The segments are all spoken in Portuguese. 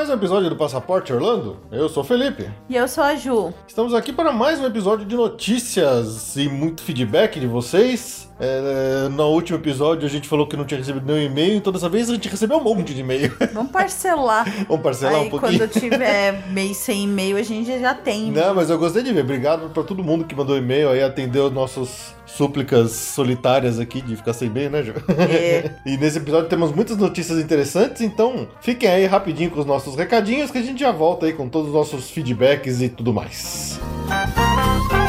Mais um episódio do Passaporte Orlando. Eu sou o Felipe. E eu sou a Ju. Estamos aqui para mais um episódio de notícias e muito feedback de vocês. É, no último episódio a gente falou que não tinha recebido nenhum e-mail, então dessa vez a gente recebeu um monte de e-mail. Vamos parcelar. Vamos parcelar Aí, um pouquinho. quando tiver mês sem e-mail, a gente já tem. Não, mas eu gostei de ver. Obrigado para todo mundo que mandou e-mail aí, atendeu nossas súplicas solitárias aqui de ficar sem e-mail, né, Ju? É. E nesse episódio temos muitas notícias interessantes, então fiquem aí rapidinho com os nossos recadinhos que a gente já volta aí com todos os nossos feedbacks e tudo mais. Se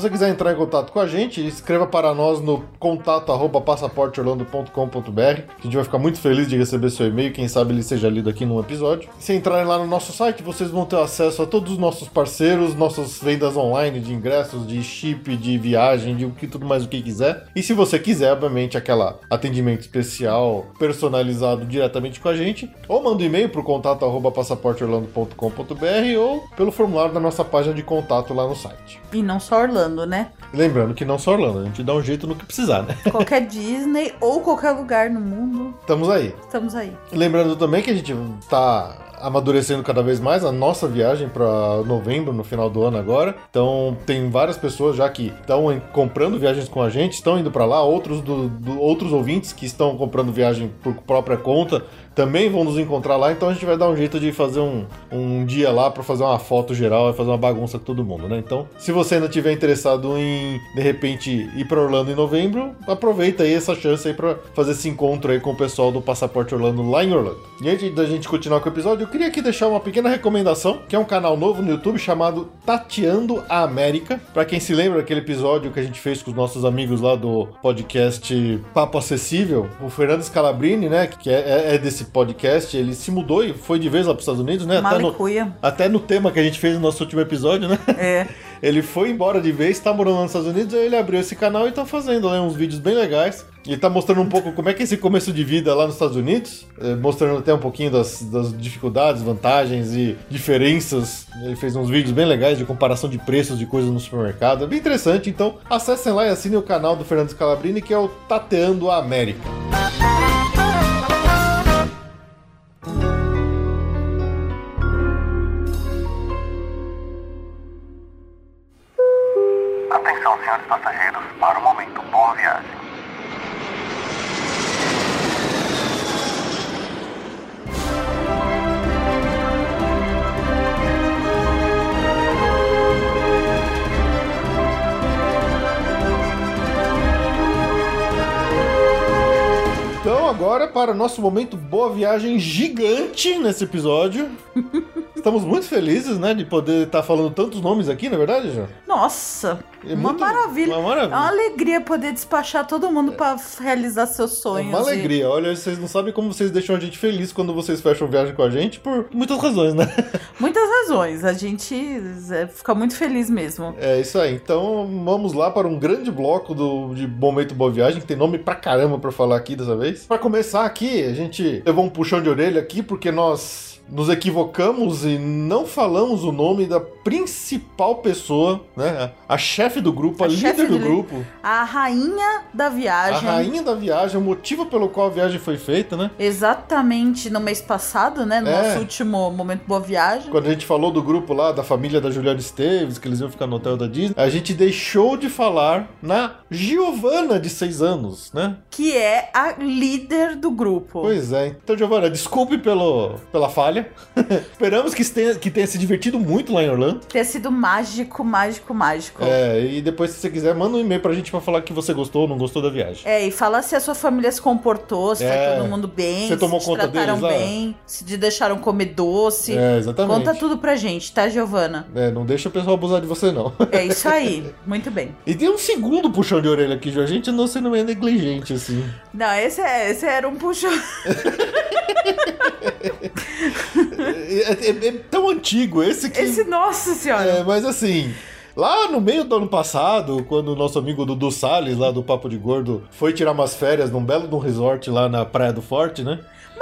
você quiser entrar em contato com a gente, escreva para nós no contato. A gente vai ficar muito feliz de receber seu e-mail, quem sabe ele seja lido aqui num episódio. Se entrarem lá no nosso site, vocês vão ter acesso a todos os nossos parceiros, nossas vendas online de ingressos, de chip, de viagem, de o que tudo mais o que quiser. E se você quiser, obviamente, aquela atendimento especial personalizado diretamente com a gente, ou manda um e-mail para o contato ou pelo formulário da nossa página de contato lá no site. E não só Orlando, né? Lembrando que não só Orlando, a gente dá um jeito no que precisar, né? Qualquer Disney ou qualquer lugar no mundo, Estamos aí. estamos aí. Lembrando também que a gente tá amadurecendo cada vez mais a nossa viagem para novembro, no final do ano agora. Então, tem várias pessoas já que estão comprando viagens com a gente, estão indo para lá, outros do, do- outros ouvintes que estão comprando viagem por própria conta também vão nos encontrar lá, então a gente vai dar um jeito de fazer um, um dia lá para fazer uma foto geral e fazer uma bagunça com todo mundo, né? Então, se você ainda tiver interessado em de repente ir para Orlando em novembro, aproveita aí essa chance aí para fazer esse encontro aí com o pessoal do Passaporte Orlando lá em Orlando. E antes da gente continuar com o episódio, eu queria aqui deixar uma pequena recomendação, que é um canal novo no YouTube chamado Tateando a América. Para quem se lembra daquele episódio que a gente fez com os nossos amigos lá do podcast Papo Acessível, o Fernando Scalabrini, né, que é, é desse podcast, ele se mudou e foi de vez lá para os Estados Unidos, né? Até no, até no tema que a gente fez no nosso último episódio, né? É. Ele foi embora de vez, tá morando lá nos Estados Unidos, aí ele abriu esse canal e tá fazendo né, uns vídeos bem legais. E tá mostrando um pouco como é que é esse começo de vida lá nos Estados Unidos, eh, mostrando até um pouquinho das, das dificuldades, vantagens e diferenças. Ele fez uns vídeos bem legais de comparação de preços de coisas no supermercado. É bem interessante, então acessem lá e assinem o canal do Fernando Scalabrini, que é o Tateando a América. Atenção, senhores passageiros, para o momento. Agora para o nosso momento Boa Viagem gigante nesse episódio. Estamos muito felizes, né, de poder estar falando tantos nomes aqui, na é verdade, João? Nossa, É uma muito- maravilha. uma maravilha. É uma alegria poder despachar todo mundo pra realizar seus É sonhos. uma e- alegria. Olha, vocês não sabem como vocês deixam a gente feliz quando vocês fecham viagem com a gente, por muitas razões, né? Muitas razões. A gente é, fica muito feliz mesmo. É isso aí. Então, vamos lá para um grande bloco do, de Momento Boa Viagem, que tem nome pra caramba pra falar aqui dessa vez. Começar aqui, a gente levou um puxão de orelha aqui, porque nós nos equivocamos e não falamos o nome da principal pessoa, né? A chefe do grupo, a, A líder do do- grupo, A rainha da a viagem. rainha da viagem, o motivo pelo qual a viagem foi feita, né? Exatamente no mês passado, né? No É. nosso último momento boa viagem. Quando a gente falou do grupo lá, da família da Juliana Esteves, que eles iam ficar no hotel da Disney, a gente deixou de falar na Giovana, de 6 anos, né? Que é a líder do grupo. Pois é. Então, Giovana, desculpe pelo, pela falha. Esperamos que tenha, que tenha se divertido muito lá em Orlando. Ter sido mágico, mágico, mágico. É, e depois, se você quiser, manda um e-mail pra gente pra falar que você gostou ou não gostou da viagem. É, e fala se a sua família se comportou, se É. foi todo mundo bem, Você se tomou te conta trataram deles bem, se te deixaram comer doce. É, exatamente. Conta tudo pra gente, tá, Giovana? É, não deixa o pessoal abusar de você, não. É isso aí. Muito bem. E tem um segundo puxão de orelha aqui, Ju. A gente andou sendo meio negligente, assim. Não, esse, é, esse era um puxão. É, é- é tão antigo esse que. Esse, nossa senhora. É, mas assim. Lá no meio do ano passado, quando o nosso amigo Dudu Salles, lá do Papo de Gordo, foi tirar umas férias num belo de um resort lá na Praia do Forte, né?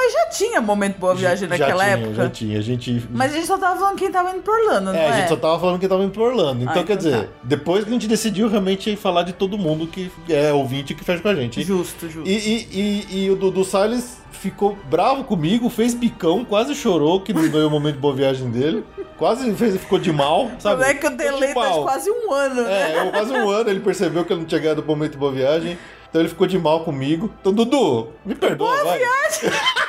Mas já tinha momento boa viagem Já naquela tinha, época. Já tinha, a gente. Mas a gente só tava falando quem tava indo pro Orlando, não É, a gente só tava falando que tava indo pro Orlando. Então, Ah, quer então dizer, tá. depois que a gente decidiu realmente falar de todo mundo que é ouvinte que fecha com a gente. Justo, justo. E, e, e, e o Dudu Salles ficou bravo comigo, fez bicão, quase chorou que não ganhou o momento de boa viagem dele. Quase fez, ficou de mal, sabe? Como é que o delay tá de quase um ano, né? É, quase um ano ele percebeu que eu não tinha ganhado o momento de boa viagem. Então ele ficou de mal comigo. Então, Dudu, me perdoa, vai. Boa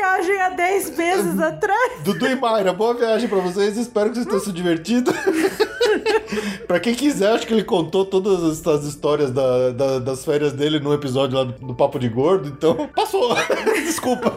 viagem há 10 meses atrás. Dudu e Mayra, boa viagem pra vocês. Espero que vocês tenham se divertido. pra quem quiser, acho que ele contou todas as- as histórias da- da- das férias dele no episódio lá do, do Papo de Gordo. Então, passou. Desculpa.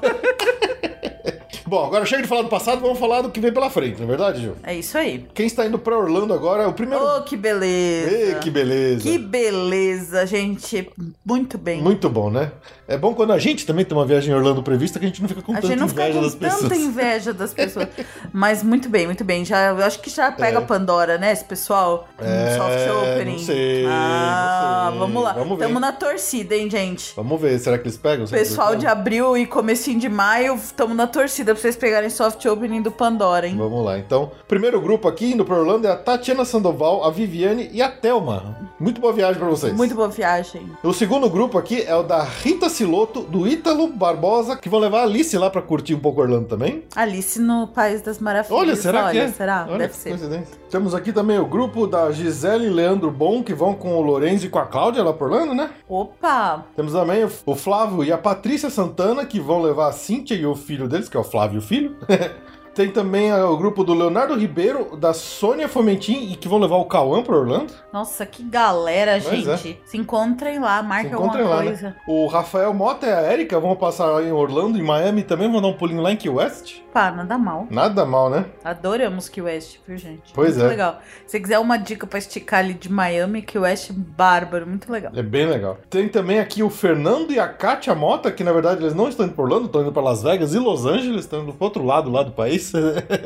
Bom, agora chega de falar do passado, vamos falar do que vem pela frente, não é verdade, Gil? É isso aí. Quem está indo pra Orlando agora é o primeiro. Oh, que beleza. Ê, que beleza. Que beleza, gente. Muito bem. Muito bom, né? É bom quando a gente também tem uma viagem em Orlando prevista que a gente não fica com a tanta gente não fica inveja com das pessoas. tanta inveja das pessoas. Mas muito bem, muito bem. Já, eu acho que já pega É. Pandora, né, esse pessoal? É, soft opening. não sei, Ah, não sei. vamos lá. Vamos. Tamo na torcida, hein, gente? Vamos ver, será que eles pegam? Será Pessoal eles de abril e comecinho de maio, tamo na torcida pra vocês pegarem soft opening do Pandora, hein? Vamos lá, então. Primeiro grupo aqui indo pra Orlando é a Tatiana Sandoval, a Viviane e a Thelma. Muito boa viagem pra vocês. Muito boa viagem. O segundo grupo aqui é o da Rita Siloto, do Ítalo Barbosa, que vão levar a Alice lá pra curtir um pouco Orlando também. Alice no País das Maravilhas. Olha, será que Olha, é? será? Olha Deve que ser. Temos aqui também o grupo da Gisele e Leandro Bom, que vão com o Lorenzo e com a Cláudia lá por Orlando, né? Opa! Temos também o Flávio e a Patrícia Santana, que vão levar a Cíntia e o filho deles, que é o Flávio e o filho. Tem também ah, o grupo do Leonardo Ribeiro, da Sônia Fomentin, e que vão levar o Cauã pra Orlando. Nossa, que galera, Pois é. gente. Se encontrem lá, Se marquem encontrem alguma lá, coisa. né? O Rafael Mota e a Erika vão passar em Orlando, em Miami também, vão dar um pulinho lá em Key West. Pá, nada mal. Nada mal, né? Adoramos Key West, viu, gente? Pois muito é. legal. Se quiser uma dica pra esticar ali de Miami, Key West, bárbaro, muito legal. É bem legal. Tem também aqui o Fernando e a Kátia Mota, que na verdade eles não estão indo pra Orlando, estão indo pra Las Vegas e Los Angeles, estão indo pro outro lado lá do país.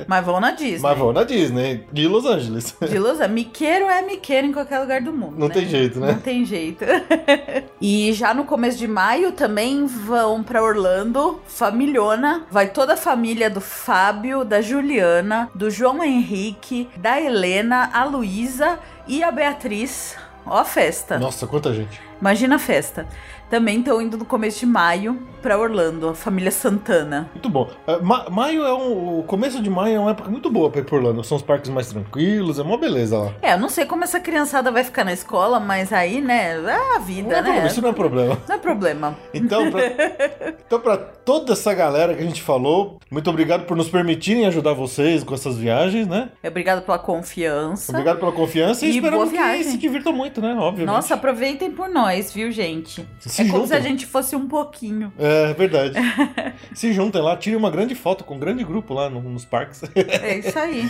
Mas vão na Disney. Mas vão na Disney, de Los Angeles. De Los Angeles. Miqueiro é miqueiro em qualquer lugar do mundo. Não né? tem jeito, né? Não tem jeito. e já no começo de maio também vão pra Orlando, familhona. Vai toda a família do Fábio, da Juliana, do João Henrique, da Helena, a Luísa e a Beatriz. Ó a festa. Nossa, quanta gente. Imagina a festa. Também estão indo no começo de maio pra Orlando, a família Santana. Muito bom. É, ma- maio é um. O começo de maio é uma época muito boa pra ir por Orlando. São os parques mais tranquilos, é uma beleza lá. É, eu não sei como essa criançada vai ficar na escola, mas aí, né, é a vida, Não é né? problema, isso não é problema. Não é problema. Então, pra, então, pra toda essa galera que a gente falou, muito obrigado por nos permitirem ajudar vocês com essas viagens, né? Obrigado pela confiança. Obrigado pela confiança e, E esperamos boa que se divirtam muito, né? Óbvio. Nossa, aproveitem por nós, viu, gente? Se é como juntem. se a gente fosse um pouquinho. É verdade. se juntem lá, tirem uma grande foto com um grande grupo lá no- nos parques. É isso aí.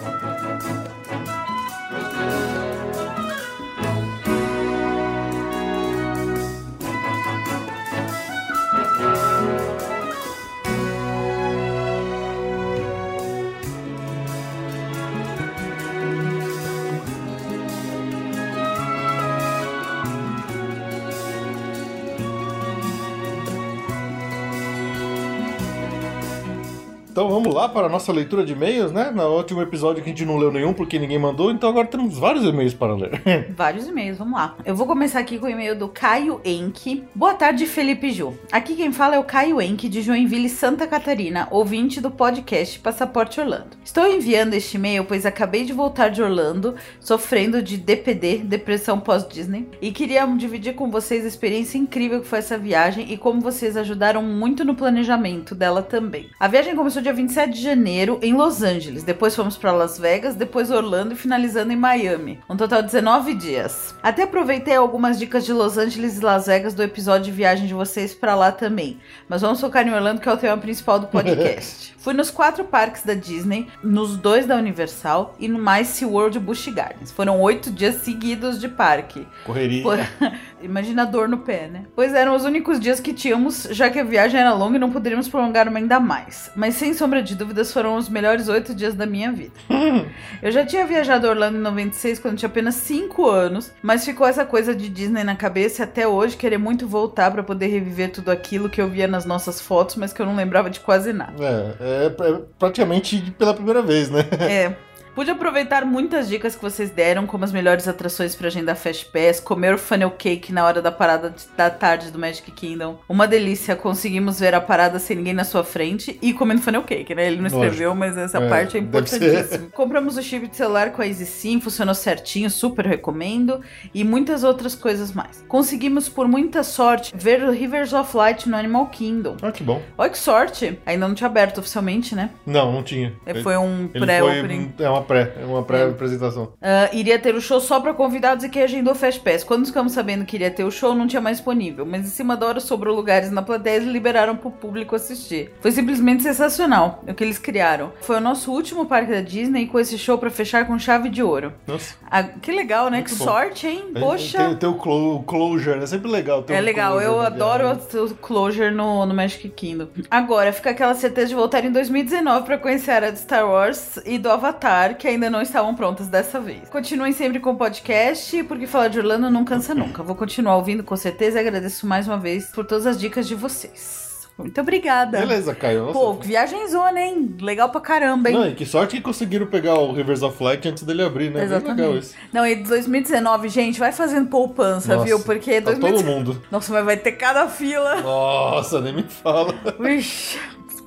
Então vamos lá para a nossa leitura de e-mails, né? No último episódio que a gente não leu nenhum porque ninguém mandou, então agora temos vários e-mails para ler. Vários e-mails, vamos lá. Eu vou começar aqui com o e-mail do Caio Enck. Boa tarde, Felipe Ju. Aqui quem fala é o Caio Enck, de Joinville, Santa Catarina, ouvinte do podcast Passaporte Orlando. Estou enviando este e-mail pois acabei de voltar de Orlando, sofrendo de DPD, depressão pós-Disney, e queria dividir com vocês a experiência incrível que foi essa viagem e como vocês ajudaram muito no planejamento dela também. A viagem começou dia 27 de janeiro em Los Angeles, depois fomos para Las Vegas, depois Orlando e finalizando em Miami. Um total de 19 dias. Até aproveitei algumas dicas de Los Angeles e Las Vegas do episódio de viagem de vocês para lá também. Mas vamos focar em Orlando, que é o tema principal do podcast. Fui nos quatro parques da Disney, nos dois da Universal e no mais SeaWorld Busch Gardens. Foram oito dias seguidos de parque. Correria. Por- Imagina a dor no pé, né? Pois eram os únicos dias que tínhamos, já que a viagem era longa e não poderíamos prolongar ainda mais. Mas sem sombra de dúvidas, foram os melhores oito dias da minha vida. Eu já tinha viajado a Orlando em 96, quando tinha apenas 5 anos, mas ficou essa coisa de Disney na cabeça e até hoje querer muito voltar pra poder reviver tudo aquilo que eu via nas nossas fotos, mas que eu não lembrava de quase nada. É, é pra- praticamente pela primeira vez, né? É. Pude aproveitar muitas dicas que vocês deram, como as melhores atrações para agendar Fast Pass, comer o funnel cake na hora da parada de- da tarde do Magic Kingdom. Uma delícia, conseguimos ver a parada sem ninguém na sua frente e comendo funnel cake, né? Ele não escreveu, mas essa É, parte é importantíssima. Compramos o chip de celular com a Easy Sim, funcionou certinho, super recomendo. E muitas outras coisas mais. Conseguimos, por muita sorte, ver o Rivers of Light no Animal Kingdom. Ah, que bom. Olha que sorte! Ainda não tinha aberto oficialmente, né? Não, não tinha. Foi um pré-opening. é uma pré, é uma pré-apresentação. Ah, iria ter o show só pra convidados e que agendou Fast Pass. Quando ficamos sabendo que iria ter o show, não tinha mais disponível. Mas em cima da hora sobrou lugares na plateia e liberaram pro público assistir. Foi simplesmente sensacional o que eles criaram. Foi o nosso último parque da Disney com esse show pra fechar com chave de ouro. Nossa. Ah, que legal, né? Muito que bom. sorte, hein? Tem, Poxa. tem o clo- closure, né? Sempre legal É legal, eu adoro viagem. o closure no, no Magic Kingdom. Agora, fica aquela certeza de voltar em 2019 pra conhecer a área de Star Wars e do Avatar, que ainda não estavam prontas dessa vez. Continuem sempre com o podcast, porque falar de Orlando não cansa nunca. Vou continuar ouvindo com certeza e agradeço mais uma vez por todas as dicas de vocês. Muito obrigada. Beleza, Caio. Nossa. Pô, viagem zona, hein? Legal pra caramba, hein? Não, e que sorte que conseguiram pegar o Rivers of Light antes dele abrir, né? Bem Exatamente. legal isso. Não, e 2019, gente, vai fazendo poupança, Nossa, viu? Porque Tá 2019. todo mundo. Nossa, mas vai ter cada fila. Nossa, nem me fala. Vixe,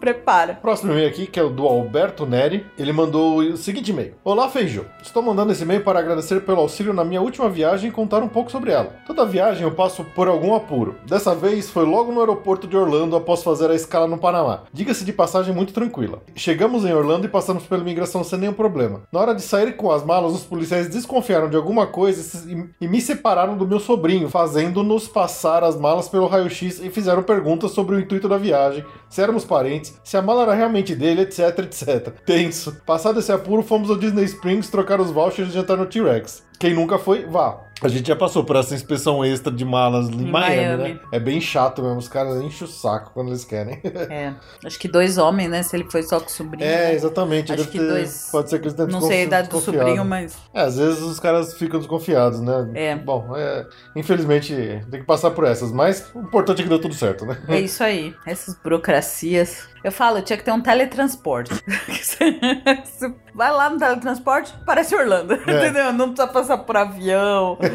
prepara. Próximo e-mail aqui, que é o do Alberto Neri. Ele mandou o seguinte e-mail. Olá, Feijô. Estou mandando esse e-mail para agradecer pelo auxílio na minha última viagem e contar um pouco sobre ela. Toda viagem eu passo por algum apuro. Dessa vez foi logo no aeroporto de Orlando após fazer a escala no Panamá. Diga-se de passagem muito tranquila. Chegamos em Orlando e passamos pela imigração sem nenhum problema. Na hora de sair com as malas, os policiais desconfiaram de alguma coisa e me separaram do meu sobrinho, fazendo-nos passar as malas pelo raio-x e fizeram perguntas sobre o intuito da viagem, se éramos parentes, se a mala era realmente dele, etc, etc. Tenso. Passado esse apuro, fomos ao Disney Springs trocar os vouchers e jantar no T-Rex. Quem nunca foi, vá. A gente já passou por essa inspeção extra de malas em, Em Miami, Miami. né? É bem chato mesmo, os caras enchem o saco quando eles querem. É, acho que dois homens, né? Se ele foi só com o sobrinho. É, né? exatamente. Acho que ter- dois- Pode ser que eles tenham Não sei a idade do sobrinho, mas. É, às vezes os caras ficam desconfiados, né? É. Bom, é, infelizmente tem que passar por essas, mas o importante é que deu tudo certo, né? É isso aí. Essas burocracias. Eu falo, tinha que ter um teletransporte. Vai lá no teletransporte, parece Orlando. É. Entendeu? Não precisa passar por avião.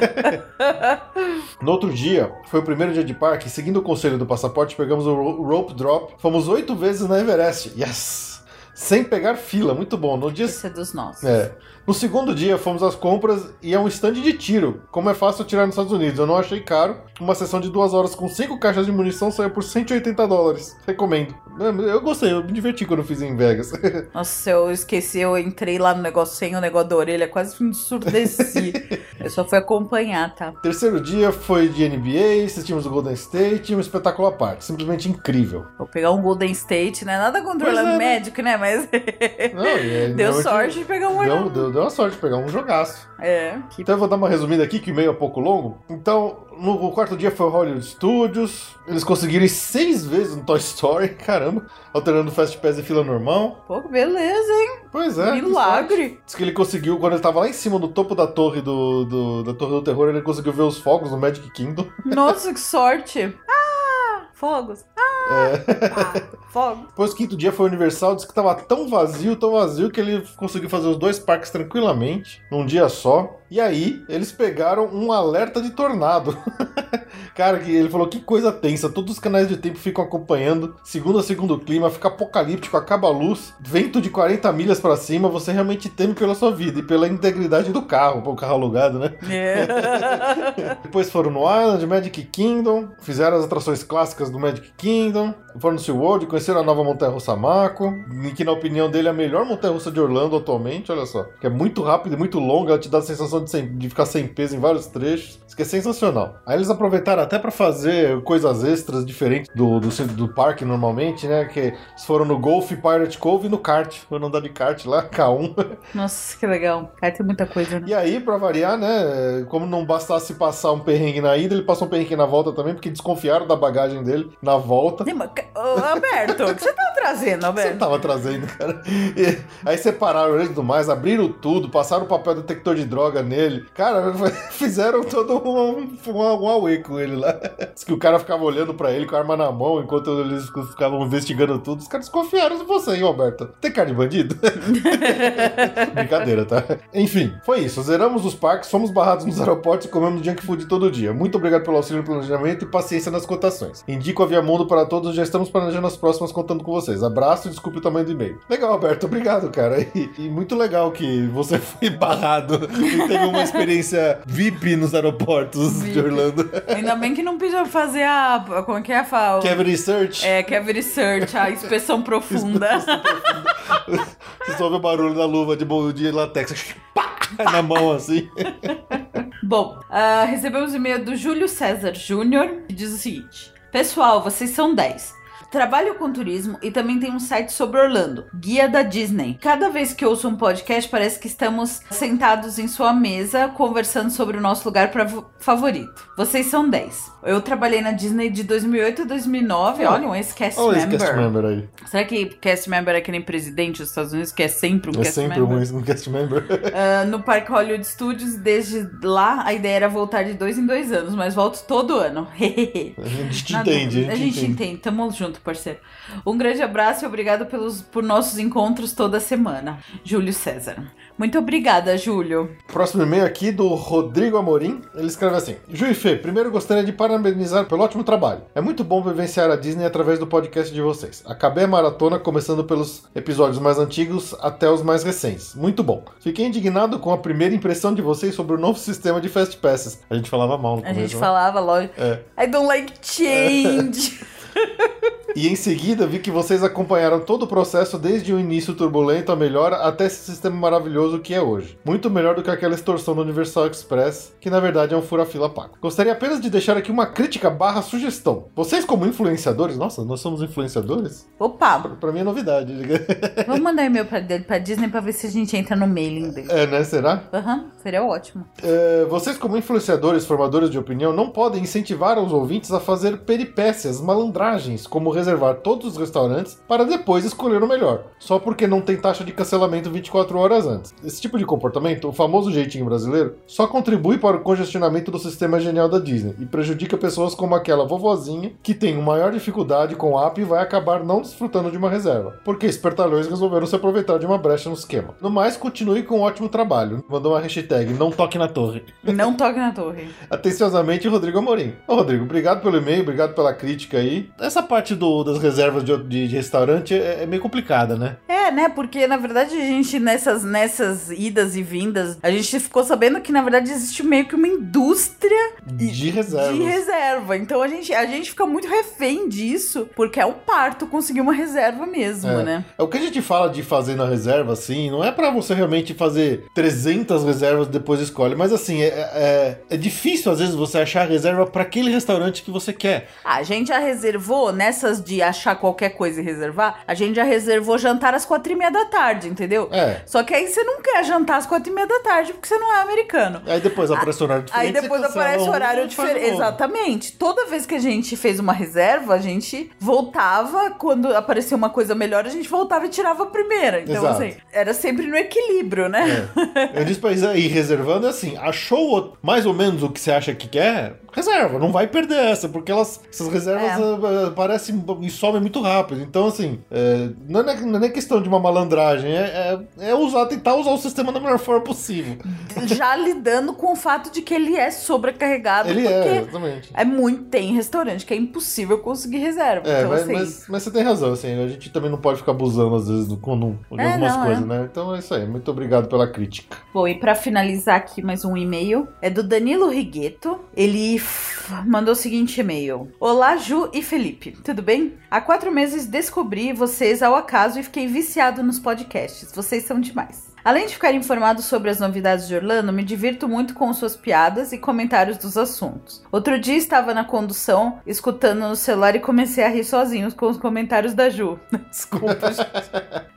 No outro dia, foi o primeiro dia de parque, seguindo o conselho do passaporte, pegamos o ro- rope drop, fomos oito vezes na Everest. Yes! Sem pegar fila, muito bom. No dia Esse é dos nossos. É. No segundo dia, fomos às compras e é um stand de tiro, como é fácil tirar nos Estados Unidos. Eu não achei caro. Uma sessão de duas horas com cinco caixas de munição saiu por 180 dólares. Recomendo. Eu gostei, eu me diverti quando fiz em Vegas. Nossa, eu esqueci, eu entrei lá no negócio sem o negócio da orelha, quase me ensurdeci. eu só fui acompanhar, tá? Terceiro dia foi de NBA, assistimos o Golden State, um espetáculo à parte. Simplesmente incrível. Vou pegar um Golden State, né? Nada contra o é, né? Magic, né? Mas Não, é- deu realmente- sorte de pegar um Deu, Orlando. deu, deu uma sorte de pegar um jogaço. É, que Então eu vou dar uma resumida aqui, que o e-mail é pouco longo. Então, no quarto dia foi o Hollywood Studios. Eles conseguiram ir seis vezes no Toy Story, caramba. Alternando Fast Pass e fila normal. Pô, beleza, hein? Pois é. Milagre. Diz que ele conseguiu, quando ele tava lá em cima do topo da torre do, do- da Torre do Terror, ele conseguiu ver os fogos no Magic Kingdom. Nossa, que sorte. Ah, fogos. Ah, Fogo. Depois, quinto dia foi Universal, disse que tava tão vazio, tão vazio, que ele conseguiu fazer os dois parques tranquilamente, num dia só. E aí, eles pegaram um alerta de tornado. Cara, que ele falou que coisa tensa. Todos os canais de tempo ficam acompanhando, segundo a segundo clima, fica apocalíptico, acaba a luz, vento de 40 milhas pra cima, você realmente teme pela sua vida e pela integridade do carro, o carro alugado, né? É. Depois foram no Island, Magic Kingdom, fizeram as atrações clássicas do Magic Kingdom, foram no SeaWorld, conheceram a nova montanha-russa Mako, que na opinião dele é a melhor montanha-russa de Orlando atualmente, olha só. Que é muito rápida e muito longa, ela te dá a sensação de, sem- de ficar sem peso em vários trechos. Isso que é sensacional. Aí eles aproveitaram até pra fazer coisas extras diferentes do, do, do parque normalmente, né? Que eles foram no Golf Pirate Cove e no kart. Foram andar de kart lá, K1. Nossa, que legal. Aí tem muita coisa, né? E aí, pra variar, né? Como não bastasse passar um perrengue na ida, ele passou um perrengue na volta também, porque desconfiaram da bagagem dele na volta. Ô, Alberto, o que você tá trazendo, Você Alberto? tava trazendo, cara. E aí separaram ele tudo mais, abriram tudo, passaram o papel detector de droga nele. Cara, fizeram todo um, um, um away com ele lá. Diz que o cara ficava olhando pra ele com a arma na mão enquanto eles ficavam investigando tudo. Os caras desconfiaram de você, hein, Roberto? Tem cara de bandido? Brincadeira, tá? Enfim, foi isso. Zeramos os parques, fomos barrados nos aeroportos e comemos junk food todo dia. Muito obrigado pelo auxílio no planejamento e paciência nas cotações. Indico a Via Mundo para todos, já estamos planejando as próximas contando com vocês. Abraço e desculpe o tamanho do e-mail. Legal, Alberto, obrigado, cara. E, e muito legal que você foi barrado e teve uma experiência VIP nos aeroportos de VIP. Orlando. Ainda bem que não precisa fazer a. Como é que é a fala? Cavity Search. É, Cavity Search, a inspeção profunda. Você ouve o barulho da luva de, de latex. Pá! Na mão assim. Bom, ah, recebemos e-mail do Júlio César Júnior, que diz o seguinte: Pessoal, vocês são 10. Trabalho com turismo e também tem um site sobre Orlando, Guia da Disney. Cada vez que ouço um podcast, parece que estamos sentados em sua mesa conversando sobre o nosso lugar pra- favorito. Vocês são 10. Eu trabalhei na Disney de 2008 a 2009. Ah. Olha, um ex-cast esse member. cast member aí. Será que cast member é que nem presidente dos Estados Unidos, que é sempre um É cast sempre member? um, um cast member. Ah, no Parque Hollywood Studios, desde lá, a ideia era voltar de dois em dois anos, mas volto todo ano. A gente te entende, A gente entende. Tamo junto, parceiro. Um grande abraço e obrigado pelos, por nossos encontros toda semana. Júlio César. Muito obrigada, Júlio. Próximo e-mail aqui do Rodrigo Amorim. Ele escreve assim: Ju e Fê, primeiro gostaria de parabenizar pelo ótimo trabalho. É muito bom vivenciar a Disney através do podcast de vocês. Acabei a maratona começando pelos episódios mais antigos até os mais recentes. Muito bom. Fiquei indignado com a primeira impressão de vocês sobre o novo sistema de Fast Passes. A gente falava mal no A começo. gente né? falava, lógico. É. I don't like change. E em seguida vi que vocês acompanharam todo o processo desde o início turbulento, a melhora, até esse sistema maravilhoso que é hoje. Muito melhor do que aquela extorsão do Universal Express, que na verdade é um fura-fila pago. Gostaria apenas de deixar aqui uma crítica barra sugestão. Vocês como influenciadores, nossa, nós somos influenciadores? Opa, Pra mim é novidade. vamos mandar e-mail pra, pra Disney pra ver se a gente entra no mailing dele. É, né? Será? Aham, seria ótimo. É, vocês, como influenciadores, formadores de opinião, não podem incentivar os ouvintes a fazer peripécias, malandragens, como reservar todos os restaurantes para depois escolher o melhor, só porque não tem taxa de cancelamento 24 horas antes. Esse tipo de comportamento, o famoso jeitinho brasileiro, só contribui para o congestionamento do sistema genial da Disney e prejudica pessoas como aquela vovozinha que tem uma maior dificuldade com o app e vai acabar não desfrutando de uma reserva, porque espertalhões resolveram se aproveitar de uma brecha no esquema. No mais, continue com um ótimo trabalho. Mandou uma hashtag, não toque na torre. Não toque na torre. Atenciosamente, Rodrigo Amorim. Ô, Rodrigo, obrigado pelo e-mail, obrigado pela crítica aí. Essa parte do- das reservas de, de- de restaurante é, é meio complicada, né? É, né? Porque na verdade a gente, nessas, nessas idas e vindas, a gente ficou sabendo que na verdade existe meio que uma indústria De reservas. de reserva. Então a gente, a gente fica muito refém disso, porque é um parto conseguir uma reserva mesmo, É. né? É o que a gente fala de fazer na reserva, assim, não é pra você realmente fazer 300 reservas e depois escolhe, mas assim, é, é, é difícil às vezes você achar a reserva pra aquele restaurante que você quer. A gente já reservou, nessas de achar qualquer coisa e reservar, a gente já reservou jantar às quatro e meia da tarde, entendeu? É. Só que aí você não quer jantar às quatro e meia da tarde, porque você não é americano. Aí depois aparece horário diferente. Aí depois aparece horário diferente. Exatamente. Toda vez que a gente fez uma reserva, a gente voltava. Quando aparecia uma coisa melhor, a gente voltava e tirava a primeira. Então, Exato. assim, era sempre no equilíbrio, né? É. Eu disse pra ir reservando é assim, achou mais ou menos o que você acha que quer, reserva, não vai perder essa, porque elas, essas reservas É. ah, ah, parecem e some muito rápido. Então, assim, é, não, é, não é questão de uma malandragem, é, é, é usar, tentar usar o sistema da melhor forma possível. Já lidando com o fato de que ele é sobrecarregado. Ele porque é, exatamente. É muito. Tem restaurante que é impossível conseguir reserva. É, então, mas, assim. mas, mas você tem razão, assim, a gente também não pode ficar abusando às vezes do, com, de É, algumas não, coisas, é. né? Então é isso aí, muito obrigado pela crítica. Bom, e pra finalizar aqui mais um e-mail, é do Danilo Rigueto. Ele mandou o seguinte e-mail: Olá, Ju e Felipe, tudo bem? Há quatro meses descobri vocês ao acaso e fiquei viciado nos podcasts. Vocês são demais. Além de ficar informado sobre as novidades de Orlando, me divirto muito com suas piadas e comentários dos assuntos. Outro dia estava na condução, escutando no celular e comecei a rir sozinho com os comentários da Ju. Desculpa, gente.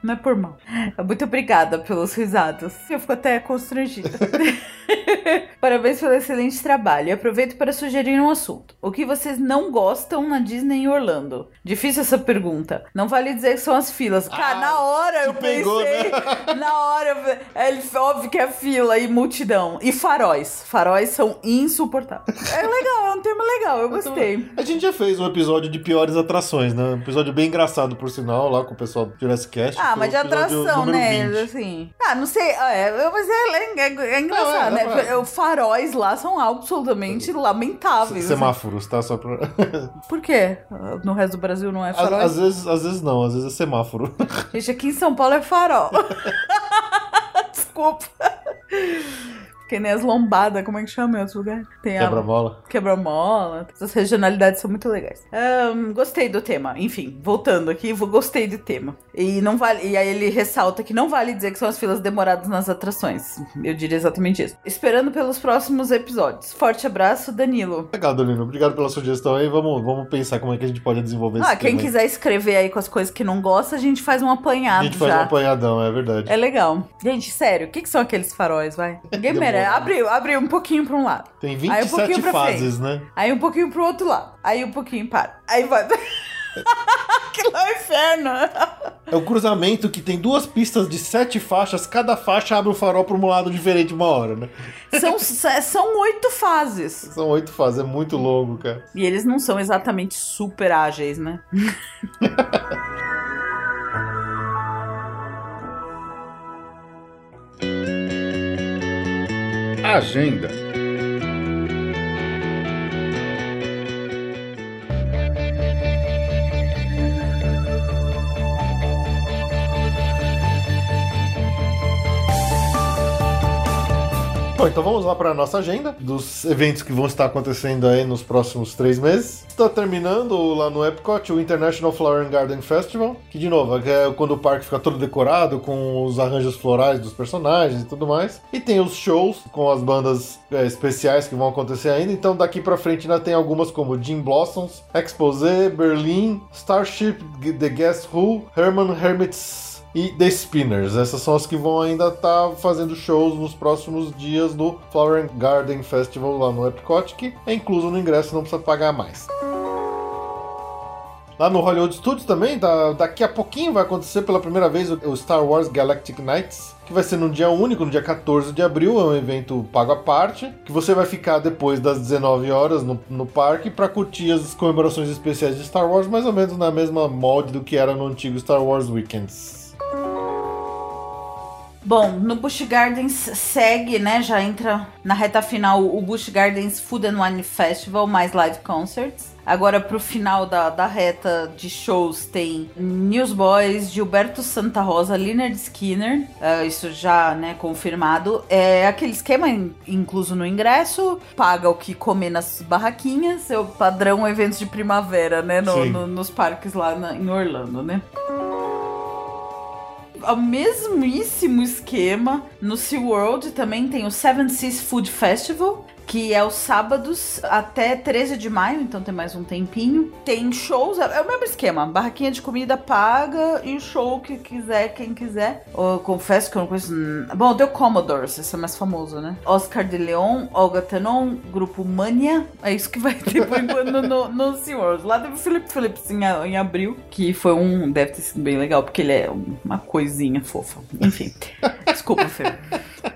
Não é por mal. Muito obrigada pelos risados. Eu fico até constrangida. Parabéns pelo excelente trabalho. E aproveito para sugerir um assunto. O que vocês não gostam na Disney em Orlando? Difícil essa pergunta. Não vale dizer que são as filas. Cara, Ah, na hora eu pegou, pensei. Na hora, eu é ele- óbvio que é fila e multidão. E faróis. Faróis são insuportáveis. É legal, é um tema legal. Eu gostei. A gente já fez um episódio de piores atrações, né? Um episódio bem engraçado, por sinal, lá com o pessoal do Jurassic Cast. Ah, mas de atração, né? 20. Assim. Ah, não sei. É, mas é, é- é engraçado, Não, é, né? é. Os faróis lá são absolutamente lamentáveis. assim. Semáforos, tá? Só pra... Por quê? No resto do Brasil não é Às, farol? às vezes, às vezes não, às vezes é semáforo. Gente, aqui em São Paulo é farol. Desculpa. Que nem as lombadas, como é que chama em outros lugares? Tem a- Quebra-mola. Quebra-mola. Essas regionalidades são muito legais. Ahn, gostei do tema. Enfim, voltando aqui, gostei do tema. E não vale. E aí ele ressalta que não vale dizer que são as filas demoradas nas atrações. Eu diria exatamente isso. Esperando pelos próximos episódios. Forte abraço, Danilo. Legal, Danilo. Obrigado pela sugestão aí. Vamos, vamos pensar como é que a gente pode desenvolver Ah, esse quem tema quiser escrever aí com as coisas que não gosta, a gente faz um apanhado A gente faz já. um apanhadão, é verdade. É legal. Gente, sério, o que, que são aqueles faróis, vai? Ninguém merece. Demorado. Abre, abre um pouquinho pra um lado. Tem Aí um 27 pouquinho pra fases, né? Aí um pouquinho pro outro lado. Aí um pouquinho para. Aí vai. Aquilo é um inferno. É o cruzamento que tem duas pistas de sete faixas, cada faixa abre um farol pra um lado diferente uma hora, né? São, são oito fases. São oito fases, é muito longo, cara. E eles não são exatamente super ágeis, né? Agenda. Bom, então vamos lá para a nossa agenda dos eventos que vão estar acontecendo aí nos próximos três meses. Está terminando lá no Epcot o International Flower and Garden Festival, que de novo é quando o parque fica todo decorado com os arranjos florais dos personagens e tudo mais. E tem os shows com as bandas é, especiais que vão acontecer ainda. Então daqui para frente ainda tem algumas como Jim Blossoms, Exposé, Berlin, Starship, The Guess Who, Herman Hermits e The Spinners. Essas são as que vão ainda estar fazendo shows nos próximos dias do Flower Garden Festival lá no Epcot, que é incluso no ingresso, não precisa pagar mais. Lá no Hollywood Studios também, da- daqui a pouquinho vai acontecer pela primeira vez o, o Star Wars Galactic Nights, que vai ser num dia único, no dia 14 de abril, é um evento pago à parte, que você vai ficar depois das 19 horas no, no parque para curtir as comemorações especiais de Star Wars, mais ou menos na mesma molde do que era no antigo Star Wars Weekends. Bom, no Busch Gardens segue, né? Já entra na reta final o Busch Gardens Food and Wine Festival, mais live concerts. Agora pro final da, da reta de shows tem Newsboys, Gilberto Santa Rosa, Leonard Skinner, ah, isso já, né, confirmado. É aquele esquema in- incluso no ingresso, paga o que comer nas barraquinhas, é o padrão eventos de primavera, né, no- no- nos parques lá na- em Orlando, né? O mesmíssimo esquema. No SeaWorld também tem o Seven Seas Food Festival, que é os sábados até 13 de maio, então tem mais um tempinho. Tem shows, é o mesmo esquema, barraquinha de comida paga e show que quiser, quem quiser. Eu confesso que eu não conheço... Bom, o Commodores, esse é mais famoso, né? Oscar de Leon, Olga Tenon, Grupo Mania, é isso que vai ter por enquanto no, no, SeaWorld. Lá teve o Philip Phillips em, em abril, que foi um... deve ter sido bem legal, porque ele é uma coisinha fofa. Enfim, desculpa, Fê.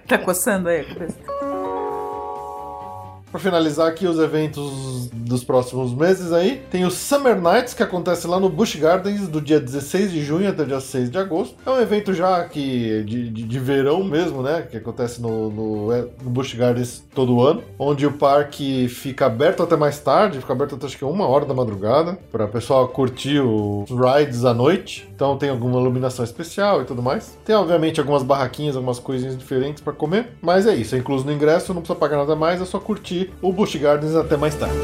Tá coçando aí a cabeça? Pra finalizar aqui os eventos dos próximos meses aí, tem o Summer Nights, que acontece lá no Busch Gardens, do dia 16 de junho até dia 6 de agosto. É um evento já que de, de, de verão mesmo, né? Que acontece no, no, é, no Busch Gardens todo ano, onde o parque fica aberto até mais tarde, fica aberto até acho que uma hora da madrugada, para pessoal curtir os rides à noite. Então tem alguma iluminação especial e tudo mais. Tem obviamente algumas barraquinhas, algumas coisinhas diferentes para comer, mas é isso, é incluso no ingresso, não precisa pagar nada mais, é só curtir o Busch Gardens até mais tarde.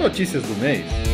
Notícias do mês.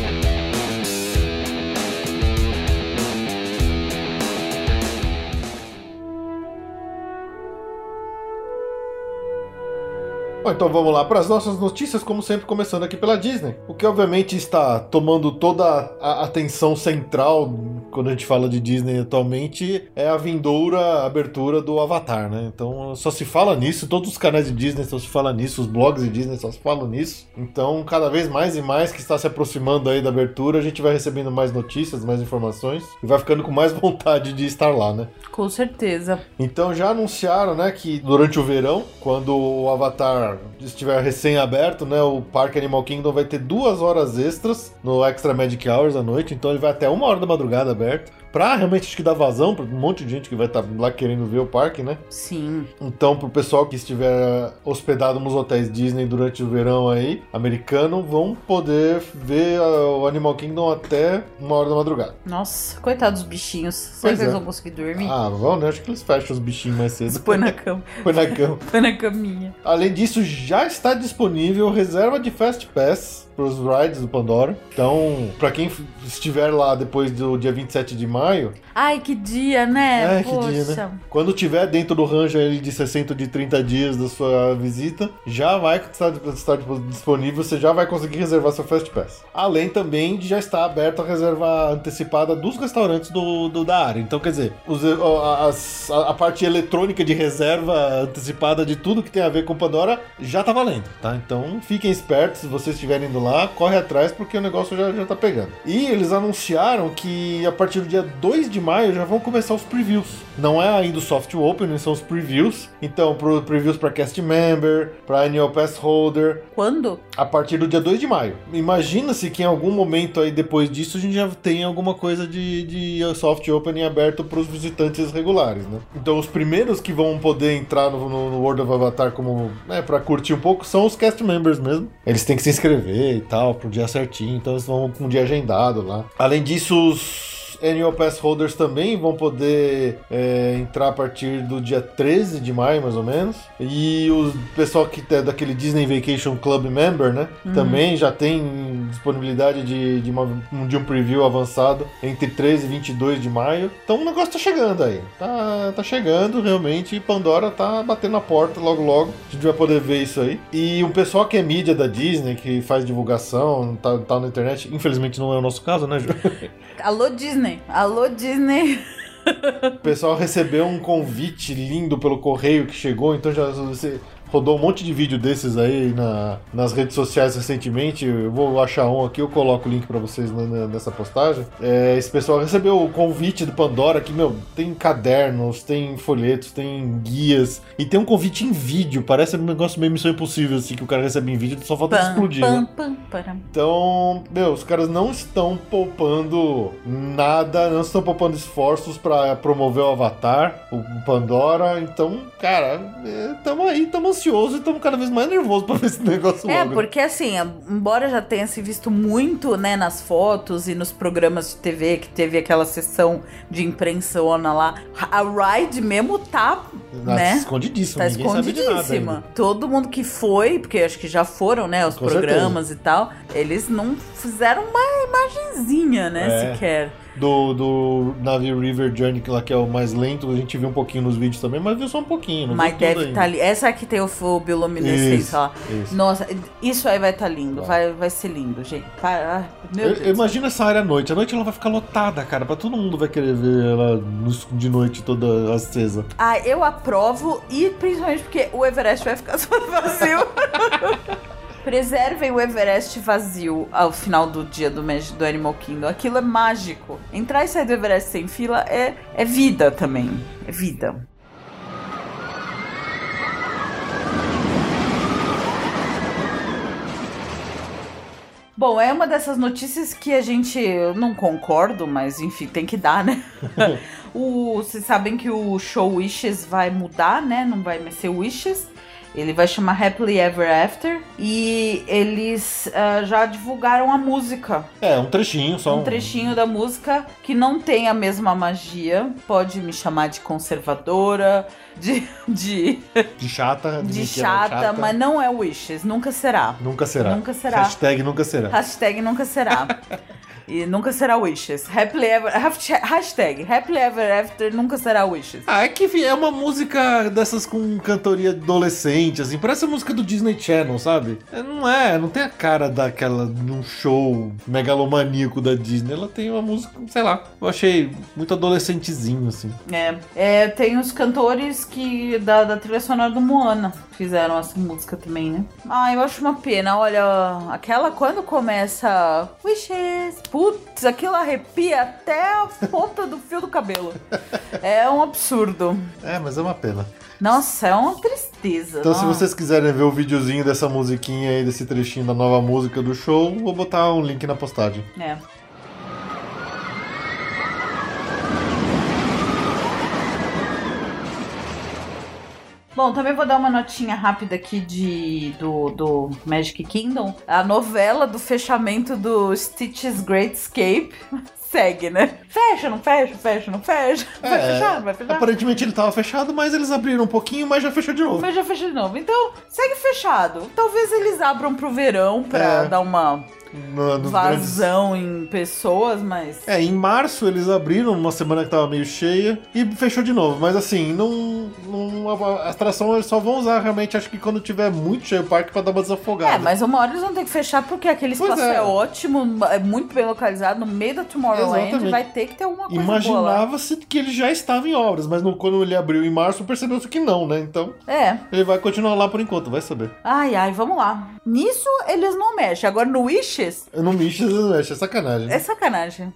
Bom, então vamos lá para as nossas notícias, como sempre, começando aqui pela Disney. O que obviamente está tomando toda a atenção central quando a gente fala de Disney atualmente é a vindoura abertura do Avatar, né? Então só se fala nisso, todos os canais de Disney só se fala nisso, os blogs de Disney só se falam nisso. Então, cada vez mais e mais que está se aproximando aí da abertura, a gente vai recebendo mais notícias, mais informações e vai ficando com mais vontade de estar lá, né? Com certeza. Então já anunciaram, né, que durante o verão, quando o Avatar estiver recém-aberto, né, o Parque Animal Kingdom vai ter duas horas extras no Extra Magic Hours à noite, então ele vai até uma hora da madrugada aberto pra realmente acho que dar vazão pra um monte de gente que vai estar tá lá querendo ver o parque, né? Sim. Então, pro pessoal que estiver hospedado nos hotéis Disney durante o verão aí, americano, vão poder ver o Animal Kingdom até uma hora da madrugada. Nossa, coitados dos bichinhos. Será que eles é. vão conseguir dormir? Ah, vão, né? Acho que eles fecham os bichinhos mais cedo. Põe na cama. Põe na cama. Põe na caminha. Além disso, já está disponível reserva de Fast Pass para os rides do Pandora. Então, para quem estiver lá depois do dia 27 de maio, Ai, que dia, né? É, que Poxa. dia, né? quando tiver dentro do range aí de 60 de 30 dias da sua visita, já vai estar, estar disponível, você já vai conseguir reservar seu Fast Pass. Além também de já estar aberto a reserva antecipada dos restaurantes do, do- da área. Então, quer dizer, os- a, as- a- a parte eletrônica de reserva antecipada de tudo que tem a ver com Pandora já tá valendo, tá? Então, fiquem espertos, se vocês estiverem indo lá, corre atrás porque o negócio já, já tá pegando. E eles anunciaram que a partir do dia 2 de maio já vão começar os previews. Não é ainda o soft opening, são os previews. Então, pro previews para cast member, para annual pass holder, Quando? a partir do dia 2 de maio. Imagina-se que em algum momento aí depois disso a gente já tem alguma coisa de, de soft opening aberto para os visitantes regulares, né? Então os primeiros que vão poder entrar no, no- no World of Avatar como, né, para curtir um pouco são os cast members mesmo. Eles têm que se inscrever e tal pro dia certinho, então eles vão com um dia agendado lá. Além disso, os Annual Pass Holders também vão poder é, entrar a partir do dia 13 de maio, mais ou menos. E o pessoal que é daquele Disney Vacation Club Member, né? Também já tem disponibilidade de, de, uma- de um preview avançado entre 13 e 22 de maio. Então o negócio tá chegando aí. Tá, tá chegando realmente. E Pandora tá batendo a porta logo logo. A gente vai poder ver isso aí. E um pessoal que é mídia da Disney, que faz divulgação, tá, tá na internet. Infelizmente não é o nosso caso, né, Ju? Alô, Disney. Alô, Disney. O pessoal recebeu um convite lindo pelo correio que chegou, então já você rodou um monte de vídeo desses aí na- nas redes sociais recentemente. Eu vou achar um aqui, eu coloco o link pra vocês na- na- nessa postagem. É, esse pessoal recebeu o convite do Pandora que, meu, tem cadernos, tem folhetos, tem guias e tem um convite em vídeo. Parece um negócio meio missão impossível, assim, que o cara recebe em vídeo, só falta Pam, explodir, pam, né? pam. Então, meu, os caras não estão poupando nada, não estão poupando esforços pra promover o Avatar, o Pandora. Então, cara, estamos aí, estamos ansiosos e estamos cada vez mais nervosos pra ver esse negócio É, logo. porque assim, embora já tenha se visto muito, né, nas fotos e nos programas de TV, que teve aquela sessão de imprensaona lá, a Ride mesmo tá, Tá né? escondidíssimo, Tá escondidíssima. Todo mundo que foi, porque acho que já foram, né, os Com programas e tal, eles não fizeram uma imagenzinha, né, É. sequer. Do, do Navi River Journey, que lá que é o mais lento, a gente viu um pouquinho nos vídeos também, mas viu só um pouquinho. Não Mas deve estar ali. Essa aqui tem o, o bioluminescência lá. isso. Nossa, isso aí vai estar lindo. Vai. Vai, vai ser lindo, gente. Para- ah, meu Eu- Deus. eu imagina essa área à noite. À noite ela vai ficar lotada, cara. Pra todo mundo vai querer ver ela de noite toda acesa. Ah, eu aprovo e principalmente porque o Everest vai ficar todo vazio. Preservem o Everest vazio ao final do dia do, do Animal Kingdom. Aquilo é mágico. Entrar e sair do Everest sem fila é, é vida também. É vida. Bom, é uma dessas notícias que a gente eu não concordo, mas enfim, tem que dar, né? o, vocês sabem que o show Wishes vai mudar, né? Não vai mais ser Wishes. Ele vai chamar Happily Ever After. E eles ah, já divulgaram a música. É, um trechinho só. Um trechinho da música que não tem a mesma magia. Pode me chamar de conservadora, de, de, De chata. de ela é chata, mas não é Wishes. Nunca será. Nunca será. Nunca será. Hashtag nunca será. Hashtag nunca será. E nunca será Wishes. Happily ever, hashtag Happily Ever After nunca será Wishes. Ah, é que é uma música dessas com cantoria adolescente, assim. Parece a música do Disney Channel, sabe? É, Não é, não tem a cara daquela num show megalomaníaco da Disney. Ela tem uma música, sei lá. Eu achei muito adolescentezinho, assim. É, é, tem os cantores que da, da trilha sonora do Moana fizeram essa música também, né? Ah, eu acho uma pena. Olha, aquela quando começa Wishes, putz, aquilo arrepia até a ponta do fio do cabelo. É um absurdo. É, mas é uma pena. Nossa, é uma tristeza. Então, se vocês quiserem ver o videozinho dessa musiquinha aí, desse trechinho da nova música do show, vou botar um link na postagem. É. Bom, também vou dar uma notinha rápida aqui de do, do Magic Kingdom. A novela do fechamento do Stitch's Great Escape segue, né? Fecha, não fecha, fecha, não fecha. Vai É, fechar, não vai fechar. Aparentemente ele tava fechado, mas eles abriram um pouquinho, mas já fechou de novo. Fecha, fecha de novo. Então, segue fechado. Talvez eles abram pro verão pra É. dar uma No- nos grandes- vazão em pessoas, mas. É, em março eles abriram uma semana que tava meio cheia e fechou de novo. Mas assim, não, não a, atração eles só vão usar realmente, acho que quando tiver muito cheio o parque pra dar uma desafogada. É, mas uma hora eles vão ter que fechar porque aquele espaço é. é. ótimo, é muito bem localizado, no meio da Tomorrowland, Exatamente. vai ter que ter alguma coisa. Imaginava-se que ele já estava em obras, mas no- quando ele abriu em março percebeu-se que não, né? Então É. ele vai continuar lá por enquanto, vai saber. Ai, ai, vamos lá. Nisso eles não mexem. Agora no Wishes, Eu não me não mexe, é sacanagem. é sacanagem.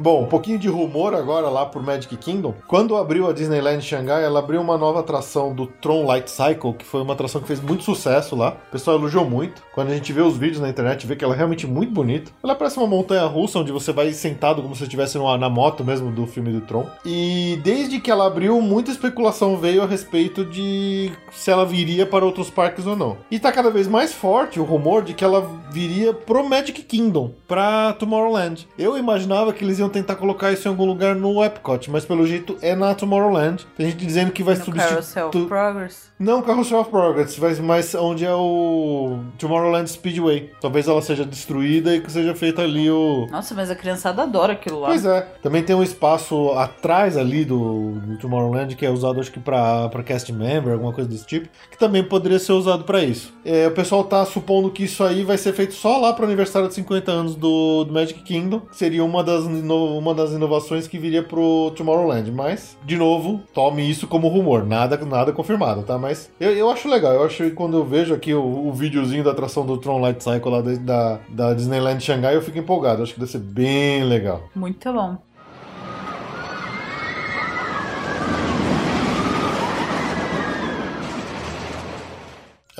Bom, um pouquinho de rumor agora lá por Magic Kingdom. Quando abriu a Disneyland Xangai, ela abriu uma nova atração do Tron Light Cycle, que foi uma atração que fez muito sucesso lá. O pessoal elogiou muito. Quando a gente vê os vídeos na internet, vê que ela é realmente muito bonita. Ela parece uma montanha russa, onde você vai sentado como se estivesse na moto mesmo do filme do Tron. E desde que ela abriu, muita especulação veio a respeito de se ela viria para outros parques ou não. E tá cada vez mais forte o rumor de que ela viria pro Magic Kingdom, pra Tomorrowland. Eu imaginava que eles iam tentar colocar isso em algum lugar no Epcot, mas pelo jeito é na Tomorrowland. Tem gente dizendo que vai No Carousel of substituir. Progress. Não Carousel of Progress, vai mais onde é o Tomorrowland Speedway. Talvez ela seja destruída e que seja feita ali o. Nossa, mas a criançada adora aquilo lá. Pois é. Também tem um espaço atrás ali do, do Tomorrowland que é usado, acho que pra, pra cast member, alguma coisa desse tipo, que também poderia ser usado pra isso. É, o pessoal tá supondo que isso aí vai ser feito só lá pro aniversário de 50 anos do, do Magic Kingdom, que seria uma das, ino- uma das inovações que viria pro Tomorrowland. Mas, de novo, tome isso como rumor, nada, nada confirmado, tá? Mas eu, eu acho legal, eu acho que quando eu vejo aqui o, o videozinho da atração do Tron Light Cycle lá da, da, da Disneyland Xangai, eu fico empolgado, acho que deve ser bem legal. Muito bom.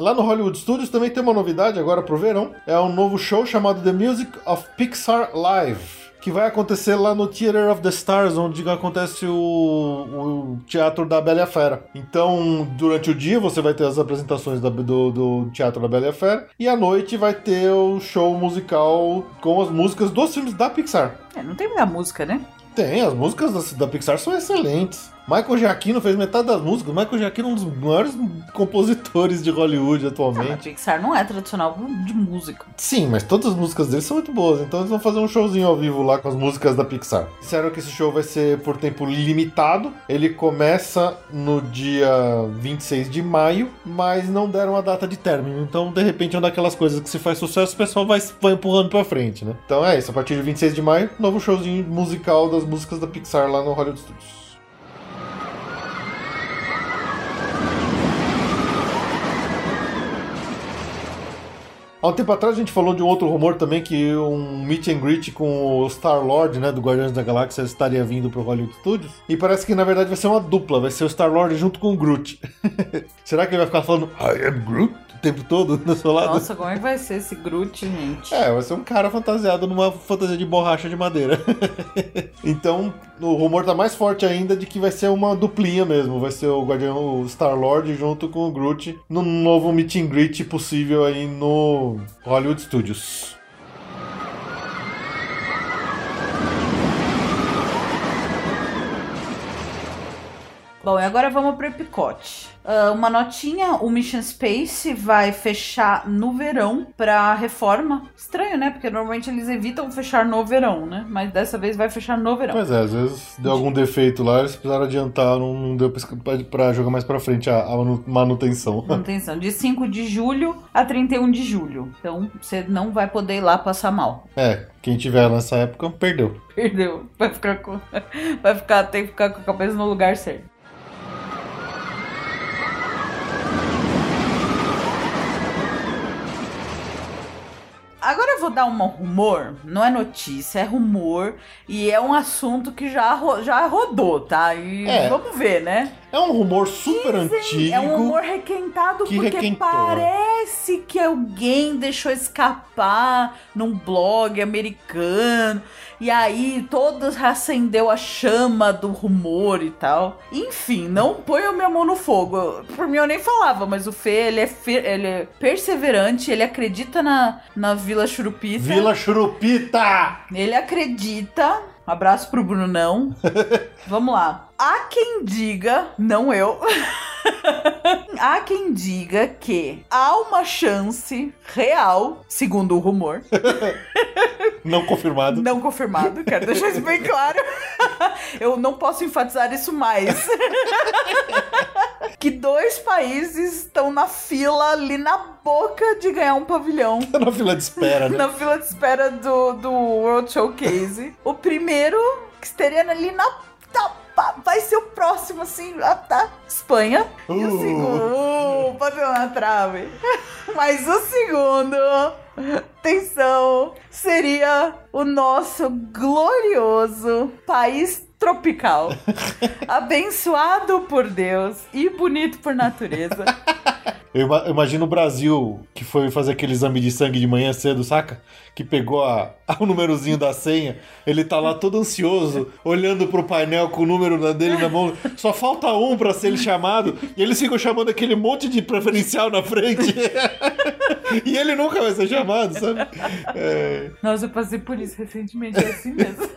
Lá no Hollywood Studios também tem uma novidade agora pro verão. É um novo show chamado The Music of Pixar Live. Que vai acontecer lá no Theater of the Stars, onde acontece o, o Teatro da Bela e a Fera. Então, durante o dia você vai ter as apresentações da- do, do Teatro da Bela e a Fera. E à noite vai ter o show musical com as músicas dos filmes da Pixar. É, não tem muita música, né? Tem, as músicas da, da Pixar são excelentes. Michael Giacchino fez metade das músicas. Michael Giacchino é um dos maiores compositores de Hollywood Ah, atualmente. mas Pixar não é tradicional de música. Sim, mas todas as músicas dele são muito boas, então eles vão fazer um showzinho ao vivo lá com as músicas da Pixar. Disseram que esse show vai ser por tempo limitado. Ele começa no dia 26 de maio, mas não deram a data de término. Então, de repente, é uma daquelas coisas que se faz sucesso, o pessoal vai, vai empurrando pra frente, né? Então é isso, a partir de 26 de maio, novo showzinho musical das músicas da Pixar lá no Hollywood Studios. Há um tempo atrás a gente falou de um outro rumor também que um meet and greet com o Star-Lord, né, do Guardiões da Galáxia estaria vindo pro Hollywood Studios. E parece que na verdade vai ser uma dupla, vai ser o Star-Lord junto com o Groot. Será que ele vai ficar falando I am Groot tempo todo do seu lado? Nossa, como é que vai ser esse Groot, gente? É, vai ser um cara fantasiado numa fantasia de borracha de madeira. então, o rumor tá mais forte ainda de que vai ser uma duplinha mesmo. Vai ser o Guardião Star-Lord junto com o Groot num novo meet and greet possível aí no Hollywood Studios. Bom, e agora vamos pro Epicote. Ah, uma notinha, o Mission Space vai fechar no verão pra reforma. Estranho, né? Porque normalmente eles evitam fechar no verão, né? Mas dessa vez vai fechar no verão. Pois é, às vezes deu algum defeito lá, eles precisaram adiantar, não, não deu pra, pra jogar mais pra frente a, a manu- manutenção. Manutenção, de 5 de julho a 31 de julho. Então você não vai poder ir lá passar mal. É, quem tiver nessa época perdeu. Perdeu. Vai ficar com. Vai ficar, tem que ficar com a cabeça no lugar certo. Agora eu vou dar um rumor, não é notícia, é rumor, e é um assunto que já, ro- já rodou, tá? E É. vamos ver, né? É um rumor super antigo. É um rumor requentado que porque requentou. parece que alguém deixou escapar num blog americano. E aí todos acendeu a chama do rumor e tal. Enfim, não ponho minha mão no fogo. Por mim eu nem falava, mas o Fê, ele é, ele é perseverante, ele acredita na, na Vila Churupita. Vila Churupita! Ele acredita. Um abraço pro Brunão. Vamos lá. Há quem diga, não eu. Há quem diga que há uma chance real, segundo o rumor, Não confirmado. não confirmado, quero deixar isso bem claro. Eu não posso enfatizar isso mais. Que dois países estão na fila ali na boca de ganhar um pavilhão na fila de espera, né? na fila de espera do, do World Showcase. o primeiro que estaria ali na. tá, vai ser o próximo, assim, lá tá. Espanha. E o Uh. segundo. Uh, bateu na trave. Mas o segundo. Atenção! Seria o nosso glorioso país tropical. abençoado por Deus e bonito por natureza. Eu ima- eu imagino o Brasil que foi fazer aquele exame de sangue de manhã cedo, saca? Que pegou a, o númerozinho da senha. Ele tá lá todo ansioso, olhando pro painel com o número dele na mão. Só falta um pra ser ele chamado. E eles ficam chamando aquele monte de preferencial na frente. e ele nunca vai ser chamado, sabe? É, Nossa, eu passei por isso recentemente, é assim mesmo.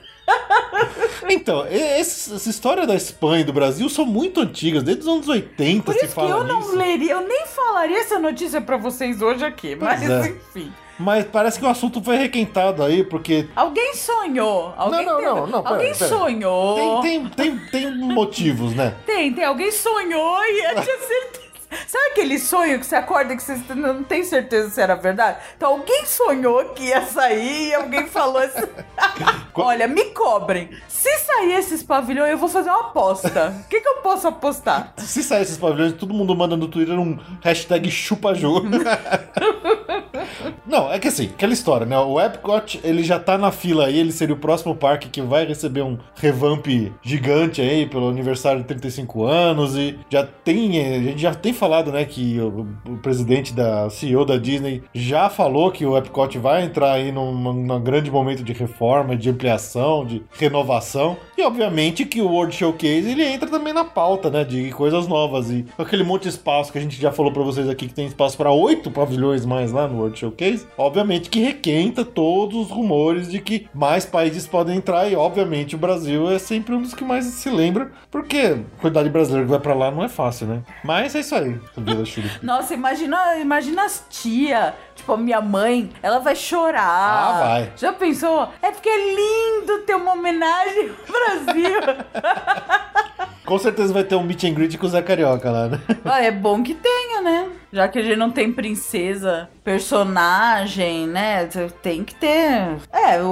Então, esse- essa história da Espanha e do Brasil são muito antigas, desde os anos 80 Por se isso que fala eu não nisso. leria, eu nem falaria essa notícia pra vocês hoje aqui, mas é. enfim. Mas parece que o assunto foi requentado aí, porque Alguém sonhou. Alguém não, teve- não, não, pera, Alguém pera. sonhou. tem, tem, tem, tem motivos, né? Tem, tem. Alguém sonhou e eu tinha certeza. Sabe aquele sonho que você acorda que você não tem certeza se era verdade? Então alguém sonhou que ia sair e alguém falou assim. Olha, me cobrem. Se sair esses pavilhões, eu vou fazer uma aposta. O que, que eu posso apostar? Se sair esses pavilhões, todo mundo manda no Twitter um hashtag chupajogo. Não, é que assim, aquela história, né? O Epcot, ele já tá na fila aí, ele seria o próximo parque que vai receber um revamp gigante aí pelo aniversário de 35 anos e já tem, a gente já tem falado, né, que o, o presidente da CEO da Disney já falou que o Epcot vai entrar aí num, num grande momento de reforma, de ampliação, de renovação. E obviamente que o World Showcase ele entra também na pauta, né, de coisas novas. E aquele monte de espaço que a gente já falou pra vocês aqui que tem espaço pra oito pavilhões mais lá no World Showcase, obviamente que requenta todos os rumores de que mais países podem entrar. E obviamente o Brasil é sempre um dos que mais se lembra, porque quantidade de brasileiro que vai pra lá não é fácil, né? Mas é isso aí, Vila. Nossa, imagina, imagina as tia, tipo a minha mãe, ela vai chorar. Ah, vai. Já pensou? É porque é lindo ter uma homenagem ao Brasil. Com certeza vai ter um meet and greet com o Zé Carioca lá, né? ah, é bom que tenha, né? Já que a gente não tem princesa, personagem, né? Tem que ter. É, o-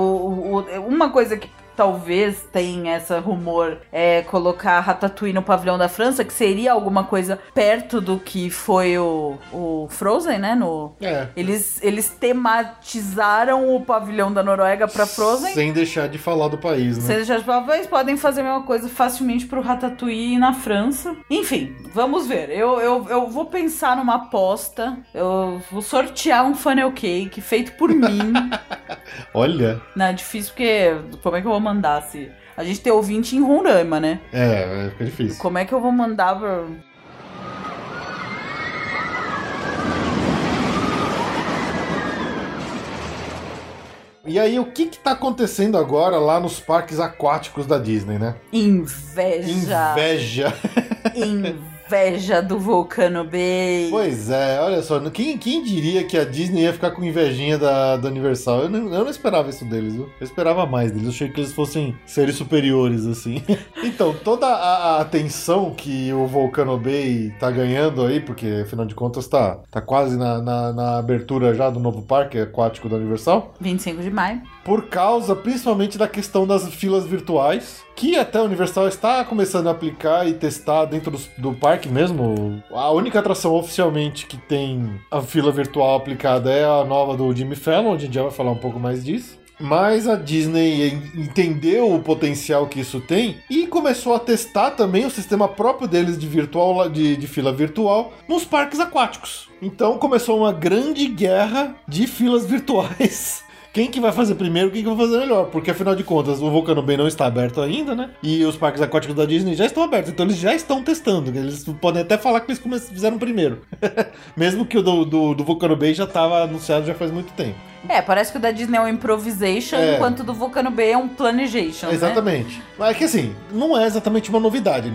o- uma coisa que talvez tenha essa rumor é colocar Ratatouille no pavilhão da França, que seria alguma coisa perto do que foi o, o Frozen, né? No, É. eles, eles tematizaram o pavilhão da Noruega pra Frozen. Sem deixar de falar do país, né? Se eles já talvez podem fazer a mesma coisa facilmente pro Ratatouille na França. Enfim, vamos ver. Eu, eu, eu vou pensar numa aposta. Eu vou sortear um funnel cake feito por mim. Olha. Não, é difícil porque como é que eu vou mandar se... A gente tem ouvinte em Roraima, né? É, fica difícil. Como é que eu vou mandar pra... E aí, o que que tá acontecendo agora lá nos parques aquáticos da Disney, né? Inveja. Inveja. Inveja do Vulcano Bay. Pois é, olha só, quem, quem diria que a Disney ia ficar com invejinha da, da Universal? Eu não, eu não esperava isso deles, viu? Eu esperava mais deles, eu achei que eles fossem seres superiores, assim. então, toda a, a atenção que o Volcano Bay tá ganhando aí, porque afinal de contas tá, tá quase na, na, na abertura já do novo parque aquático da Universal, 25 de maio. Por causa principalmente da questão das filas virtuais, que até a Universal está começando a aplicar e testar dentro dos- do, parque mesmo. A única atração oficialmente que tem a fila virtual aplicada é a nova do Jimmy Fallon, a gente já vai falar um pouco mais disso. Mas a Disney en- entendeu o potencial que isso tem e começou a testar também o sistema próprio deles de virtual de, de fila virtual nos parques aquáticos. Então começou uma grande guerra de filas virtuais. Quem que vai fazer primeiro, quem que vai fazer melhor? Porque afinal de contas, o Vulcano Bay não está aberto ainda, né? E os parques aquáticos da Disney já estão abertos, então eles já estão testando. Eles podem até falar que eles fizeram primeiro. Mesmo que o do, do, do Vulcano Bay já estava anunciado já faz muito tempo. É, parece que o da Disney é um improvisation, É. enquanto o do Vulcano Bay é um planejation, né? Exatamente. Mas é que assim, não é exatamente uma novidade.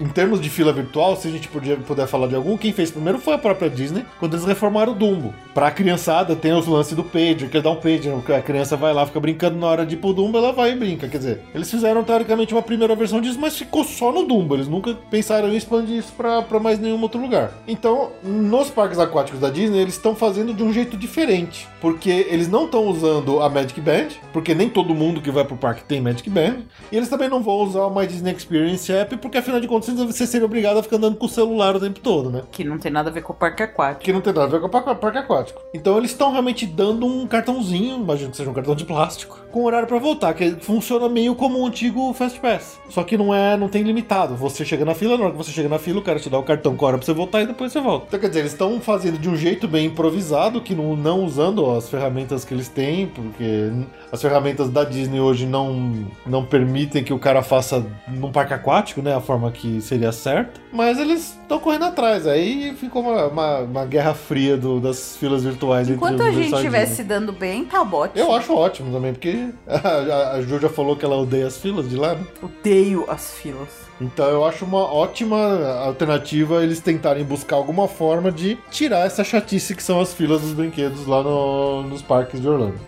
Em termos de fila virtual, se a gente podia, puder falar de algum, quem fez primeiro foi a própria Disney, quando eles reformaram o Dumbo. Pra criançada, tem os lances do pager, que ele dá um pager, a criança vai lá, fica brincando na hora de ir pro Dumbo, ela vai e brinca. Quer dizer, eles fizeram teoricamente uma primeira versão disso, mas ficou só no Dumbo. Eles nunca pensaram em expandir isso pra, pra mais nenhum outro lugar. Então, nos parques aquáticos da Disney, eles estão fazendo de um jeito diferente. Porque eles não estão usando a Magic Band, porque nem todo mundo que vai pro parque tem Magic Band. E eles também não vão usar o My Disney Experience App, porque afinal de contas você seria obrigado a ficar andando com o celular o tempo todo, né? Que não tem nada a ver com o parque aquático. Que não tem nada a ver com o parque- aquático. Então eles estão realmente dando um cartãozinho, imagino que seja um cartão de plástico, com horário pra voltar, que funciona meio como um antigo Fast Pass. Só que não é, não tem limitado. Você chega na fila, na hora que você chega na fila, o cara te dá o cartão com hora pra você voltar e depois você volta. Então quer dizer, eles estão fazendo de um jeito bem improvisado, que não, não usando as ferramentas que eles têm, porque as ferramentas da Disney hoje não, não permitem que o cara faça num parque aquático, né? A forma que seria certa. Mas eles estão correndo atrás. Aí ficou uma, uma, uma guerra fria do- das filas virtuais Enquanto entre a os gente Universal e estiver Disney. se dando bem, tá ótimo. Eu acho ótimo também, porque a, a, a Ju já falou que ela odeia as filas de lá, né? Odeio as filas. Então eu acho uma ótima alternativa eles tentarem buscar alguma forma de tirar essa chatice que são as filas dos brinquedos lá no- nos parques de Orlando.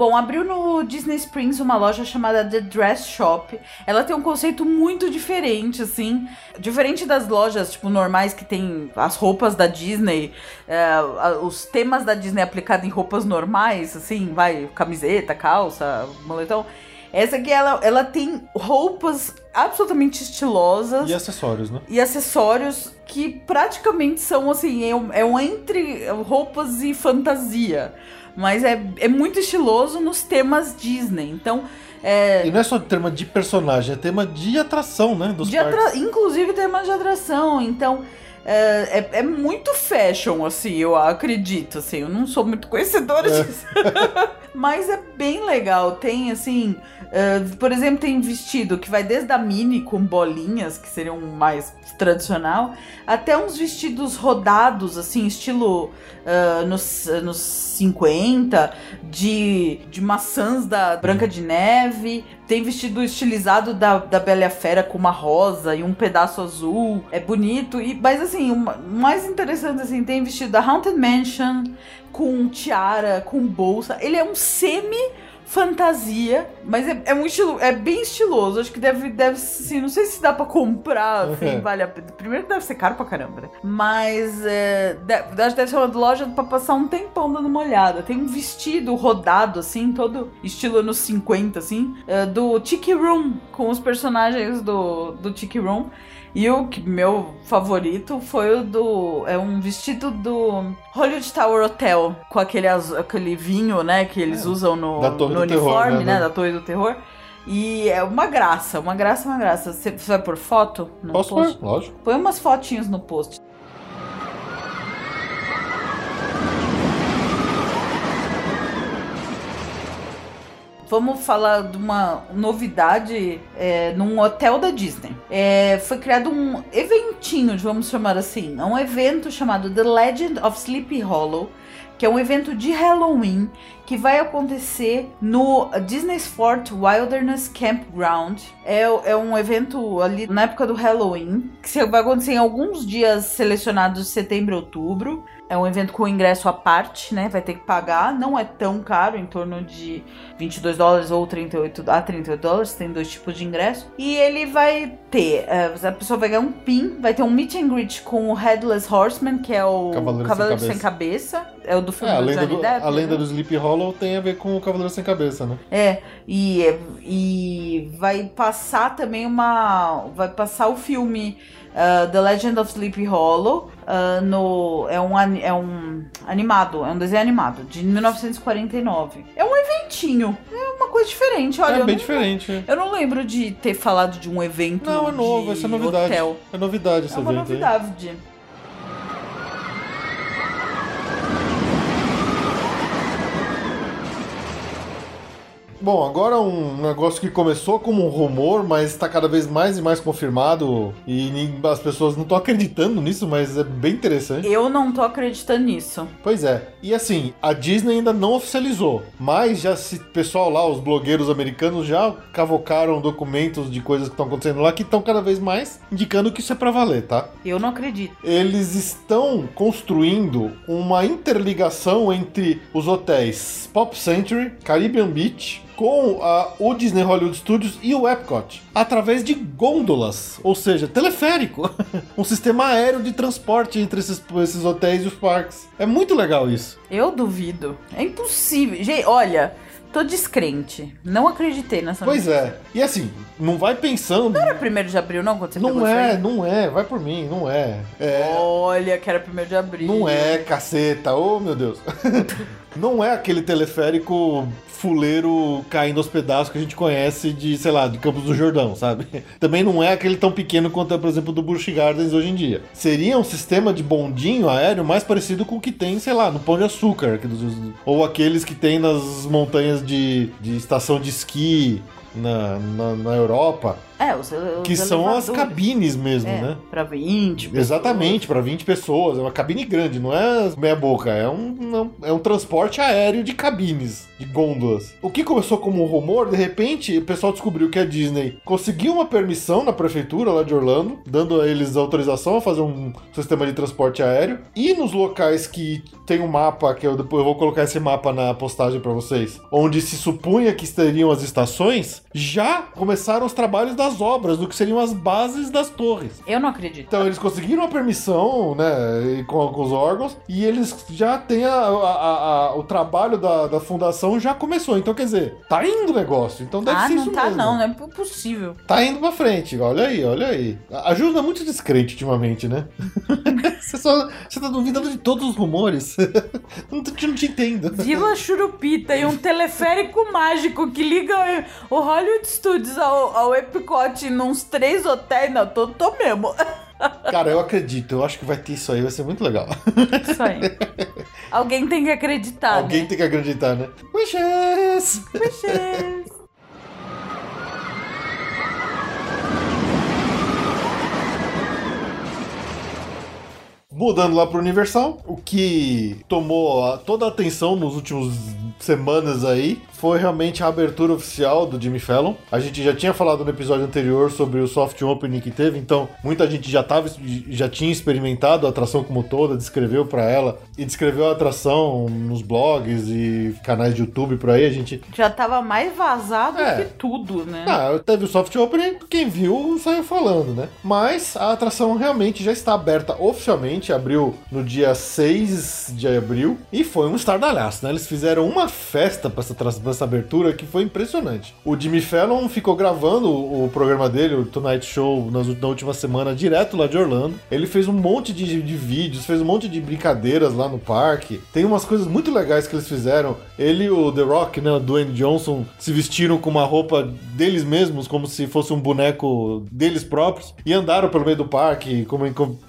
Bom, abriu no Disney Springs uma loja chamada The Dress Shop. Ela tem um conceito muito diferente, assim. Diferente das lojas, tipo, normais que tem as roupas da Disney, é, a- os temas da Disney aplicados em roupas normais, assim, vai, camiseta, calça, moletom. Essa aqui, ela, ela tem roupas absolutamente estilosas E acessórios, né? e acessórios que praticamente são assim, é um, é um entre roupas e fantasia. Mas é, é muito estiloso nos temas Disney. Então, é. E não é só tema de personagem, é tema de atração, né? Dos de atra- Inclusive temas de atração. Então. É, é, é muito fashion, assim, eu acredito, assim, eu não sou muito conhecedora É. disso. Mas é bem legal. Tem, assim, é, por exemplo, tem vestido que vai desde a mini com bolinhas, que seriam mais tradicional, até uns vestidos rodados, assim, estilo ah, nos, nos 50, de, de maçãs da Branca de Neve. Tem vestido estilizado da, da Bela Fera com uma rosa e um pedaço azul. É bonito. E, mas assim, o mais interessante, assim, tem vestido da Haunted Mansion com tiara, com bolsa. Ele é um semi fantasia, mas é, é um estilo, é bem estiloso. Acho que deve, deve, assim, não sei se dá pra comprar, assim, vale a pena. Primeiro que deve ser caro pra caramba, né? Mas é, deve, deve ser uma loja pra passar um tempão dando uma olhada. Tem um vestido rodado, assim, todo estilo anos 50, assim, é, do Tiki Room, com os personagens do, do Tiki Room. E o que meu favorito foi o do. É um vestido do Hollywood Tower Hotel, com aquele, azu- aquele vinho, né, que eles usam no, no do Terror, uniforme, né, né, né? da Torre do Terror. E é uma graça, uma graça, uma graça. Você você vai por foto? No Posso post? pôr? Lógico. Põe umas fotinhos no post. Vamos falar de uma novidade é, num hotel da Disney. É, foi criado um eventinho, vamos chamar assim. É um evento chamado The Legend of Sleepy Hollow, que é um evento de Halloween que vai acontecer no Disney's Fort Wilderness Campground. É, é um evento ali na época do Halloween, que vai acontecer em alguns dias selecionados de setembro e outubro. É um evento com ingresso à parte, né? Vai ter que pagar. Não é tão caro, em torno de 22 dólares ou 38 a 38 dólares. Tem dois tipos de ingresso. E ele vai ter. eh, a pessoa vai ganhar um pin, vai ter um meet and greet com o Headless Horseman, que é o Cavaleiro Cavaleiro, Sem sem, cabeça. É o do filme É, a do lenda, Johnny do, Depp. a lenda né? do Sleepy Hollow tem a ver com o Cavaleiro Sem Cabeça, né? É, e, e vai passar também uma. Vai passar o filme uh, The Legend of Sleepy Hollow. uh, no, é, um, é um animado, é um desenho animado de 1949. É um eventinho, é uma coisa diferente. Olha, é eu, bem não, diferente. eu não lembro de ter falado de um evento. Não, é novo, essa é novidade. Hotel. É novidade esse É uma evento aí. Bom, agora um negócio que começou como um rumor, mas está cada vez mais e mais confirmado e as pessoas não estão acreditando nisso, mas é bem interessante. Eu não tô acreditando nisso. Pois é. E assim, a Disney ainda não oficializou, mas já se pessoal lá, os blogueiros americanos já cavocaram documentos de coisas que estão acontecendo lá que estão cada vez mais indicando que isso é pra valer, tá? Eu não acredito. Eles estão construindo uma interligação entre os hotéis Pop Century, Caribbean Beach, com a- o Disney Hollywood Studios e o Epcot, através de gôndolas, ou seja, teleférico. um sistema aéreo de transporte entre esses, esses hotéis e os parques. É muito legal isso. Eu duvido. É impossível. Gente, olha, tô descrente. Não acreditei nessa Pois notícia. é. E assim, não vai pensando. Não era primeiro de abril, não? Quando você Não é, não é, vai por mim, não é. É. Olha, que era primeiro de abril. Não é, caceta, oh meu Deus. Não é aquele teleférico fuleiro caindo aos pedaços que a gente conhece de, sei lá, de Campos do Jordão, sabe? Também não é aquele tão pequeno quanto é, por exemplo, do Busch Gardens hoje em dia. Seria um sistema de bondinho aéreo mais parecido com o que tem, sei lá, no Pão de Açúcar, ou aqueles que tem nas montanhas de, de estação de esqui na, na, na Europa, É, os, os que são as cabines mesmo, É, né? pra 20. Exatamente, para 20 pessoas. É uma cabine grande, não é meia boca. É um, é um transporte aéreo de cabines, de gôndolas. O que começou como um rumor, de repente, o pessoal descobriu que a Disney conseguiu uma permissão na prefeitura lá de Orlando, dando a eles autorização a fazer um sistema de transporte aéreo. E nos locais que tem um mapa, que eu depois eu vou colocar esse mapa na postagem para vocês, onde se supunha que estariam as estações, já começaram os trabalhos das obras, do que seriam as bases das torres. Eu não acredito. Então eles conseguiram a permissão, né, com, com os órgãos, e eles já têm a, a- a- o trabalho da, da fundação já começou. Então, quer dizer, tá indo o negócio. Então deve ah, ser não isso tá mesmo. não, não é possível. Tá indo pra frente, olha aí, olha aí. A Ju é muito descrente ultimamente, né? você, só, você tá duvidando de todos os rumores. não, te- não te entendo. Vila Churupita e um teleférico mágico que liga o Hollywood Studios ao, ao Epcot nos três hotéis. Não, tô, tô mesmo. Cara, eu acredito, eu acho que vai ter isso aí, vai ser muito legal. Isso aí. Alguém tem que acreditar, Alguém né? tem que acreditar, né? Wishes! Wishes. Mudando lá pro Universal, o que tomou toda a atenção nos últimos semanas aí foi realmente a abertura oficial do Jimmy Fallon. A gente já tinha falado no episódio anterior sobre o soft opening que teve, então muita gente já tava, já tinha experimentado a atração como toda, descreveu para ela e descreveu a atração nos blogs e canais de YouTube por aí. A gente Já tava mais vazado É. que tudo, né? ah, teve o soft opening, quem viu saiu falando, né? Mas a atração realmente já está aberta oficialmente, abriu no dia 6 de abril e foi um estardalhaço, né? Eles fizeram uma festa para essa, essa abertura que foi impressionante. O Jimmy Fallon ficou gravando o, programa dele, o Tonight Show, nas, na última semana, direto lá de Orlando. Ele fez um monte de, de vídeos, fez um monte de brincadeiras lá no parque. Tem umas coisas muito legais que eles fizeram. Ele e o The Rock, né, o Dwayne Johnson, se vestiram com uma roupa deles mesmos, como se fosse um boneco deles próprios, e andaram pelo meio do parque,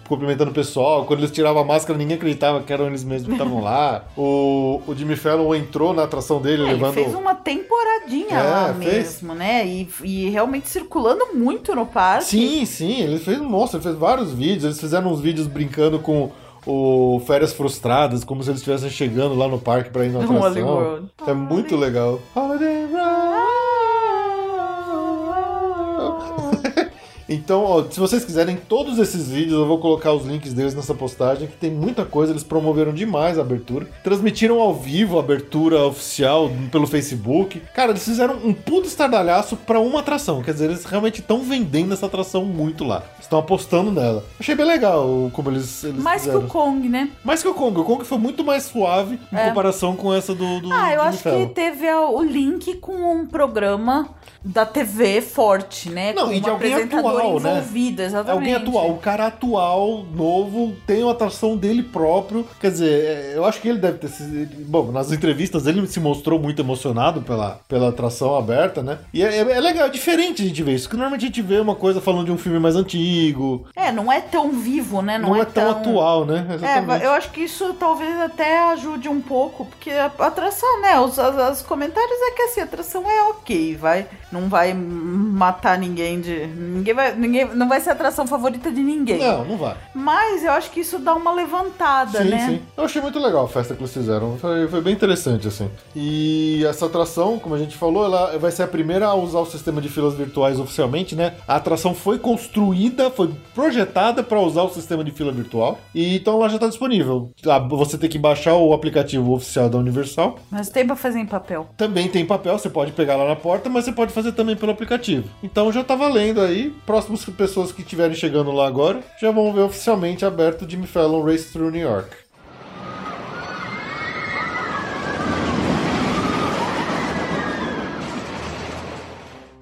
cumprimentando o pessoal. Quando eles tiravam a máscara, ninguém acreditava que eram eles mesmos que estavam lá. O, o Jimmy Fallon entrou na atração dele, É, ele levando. fez uma temporadinha É, lá fez. mesmo, né? E, e realmente circulando muito no parque. Sim, sim, ele fez, nossa, ele fez vários vídeos, eles fizeram uns vídeos brincando com o Férias Frustradas, como se eles estivessem chegando lá no parque pra ir na No atração. É muito legal. Holiday Então, ó, se vocês quiserem todos esses vídeos, eu vou colocar os links deles nessa postagem, que tem muita coisa, eles promoveram demais a abertura. Transmitiram ao vivo a abertura oficial pelo Facebook. Cara, eles fizeram um puto estardalhaço pra uma atração, quer dizer, eles realmente estão vendendo essa atração muito lá. Estão apostando nela. Achei bem legal como eles, eles Mais que fizeram. o Kong, né? Mais que o Kong. O Kong foi muito mais suave em É. comparação com essa do, do Ah, eu acho que teve o link com um programa da TV forte, né? Não, com e de alguém apresentador atual, né? envolvido, exatamente. Alguém atual, o cara atual, novo, tem uma atração dele próprio. Quer dizer, é, eu acho que ele deve ter sido. Bom, nas entrevistas ele se mostrou muito emocionado pela, pela atração aberta, né? E é, é legal, é diferente a gente ver isso. Porque normalmente a gente vê uma coisa falando de um filme mais antigo, É, não é tão vivo, né? não, Não, é, tão, atual, né? É, Exatamente. eu acho que isso talvez até ajude um pouco, porque a atração, né? Os, as, os comentários é que assim, a atração é ok, vai. Não vai matar ninguém de. Ninguém vai. Ninguém, não vai ser a atração favorita de ninguém. Não, não vai. Mas eu acho que isso dá uma levantada, Sim, né? sim. Eu achei muito legal a festa que eles fizeram. Foi, foi bem interessante, assim. E essa atração, como a gente falou, ela vai ser a primeira a usar o sistema de filas virtuais oficialmente, né? A atração foi construída, foi projetada para usar o sistema de fila virtual. E então ela já está disponível. Ah, Você tem que baixar o aplicativo oficial da Universal. Mas tem pra fazer em papel. Também tem papel, você pode pegar lá na porta, mas você pode fazer também pelo aplicativo. Então já tá valendo aí. Próximas pessoas que estiverem chegando lá agora já vão ver oficialmente aberto o Jimmy Fallon Race Through New York.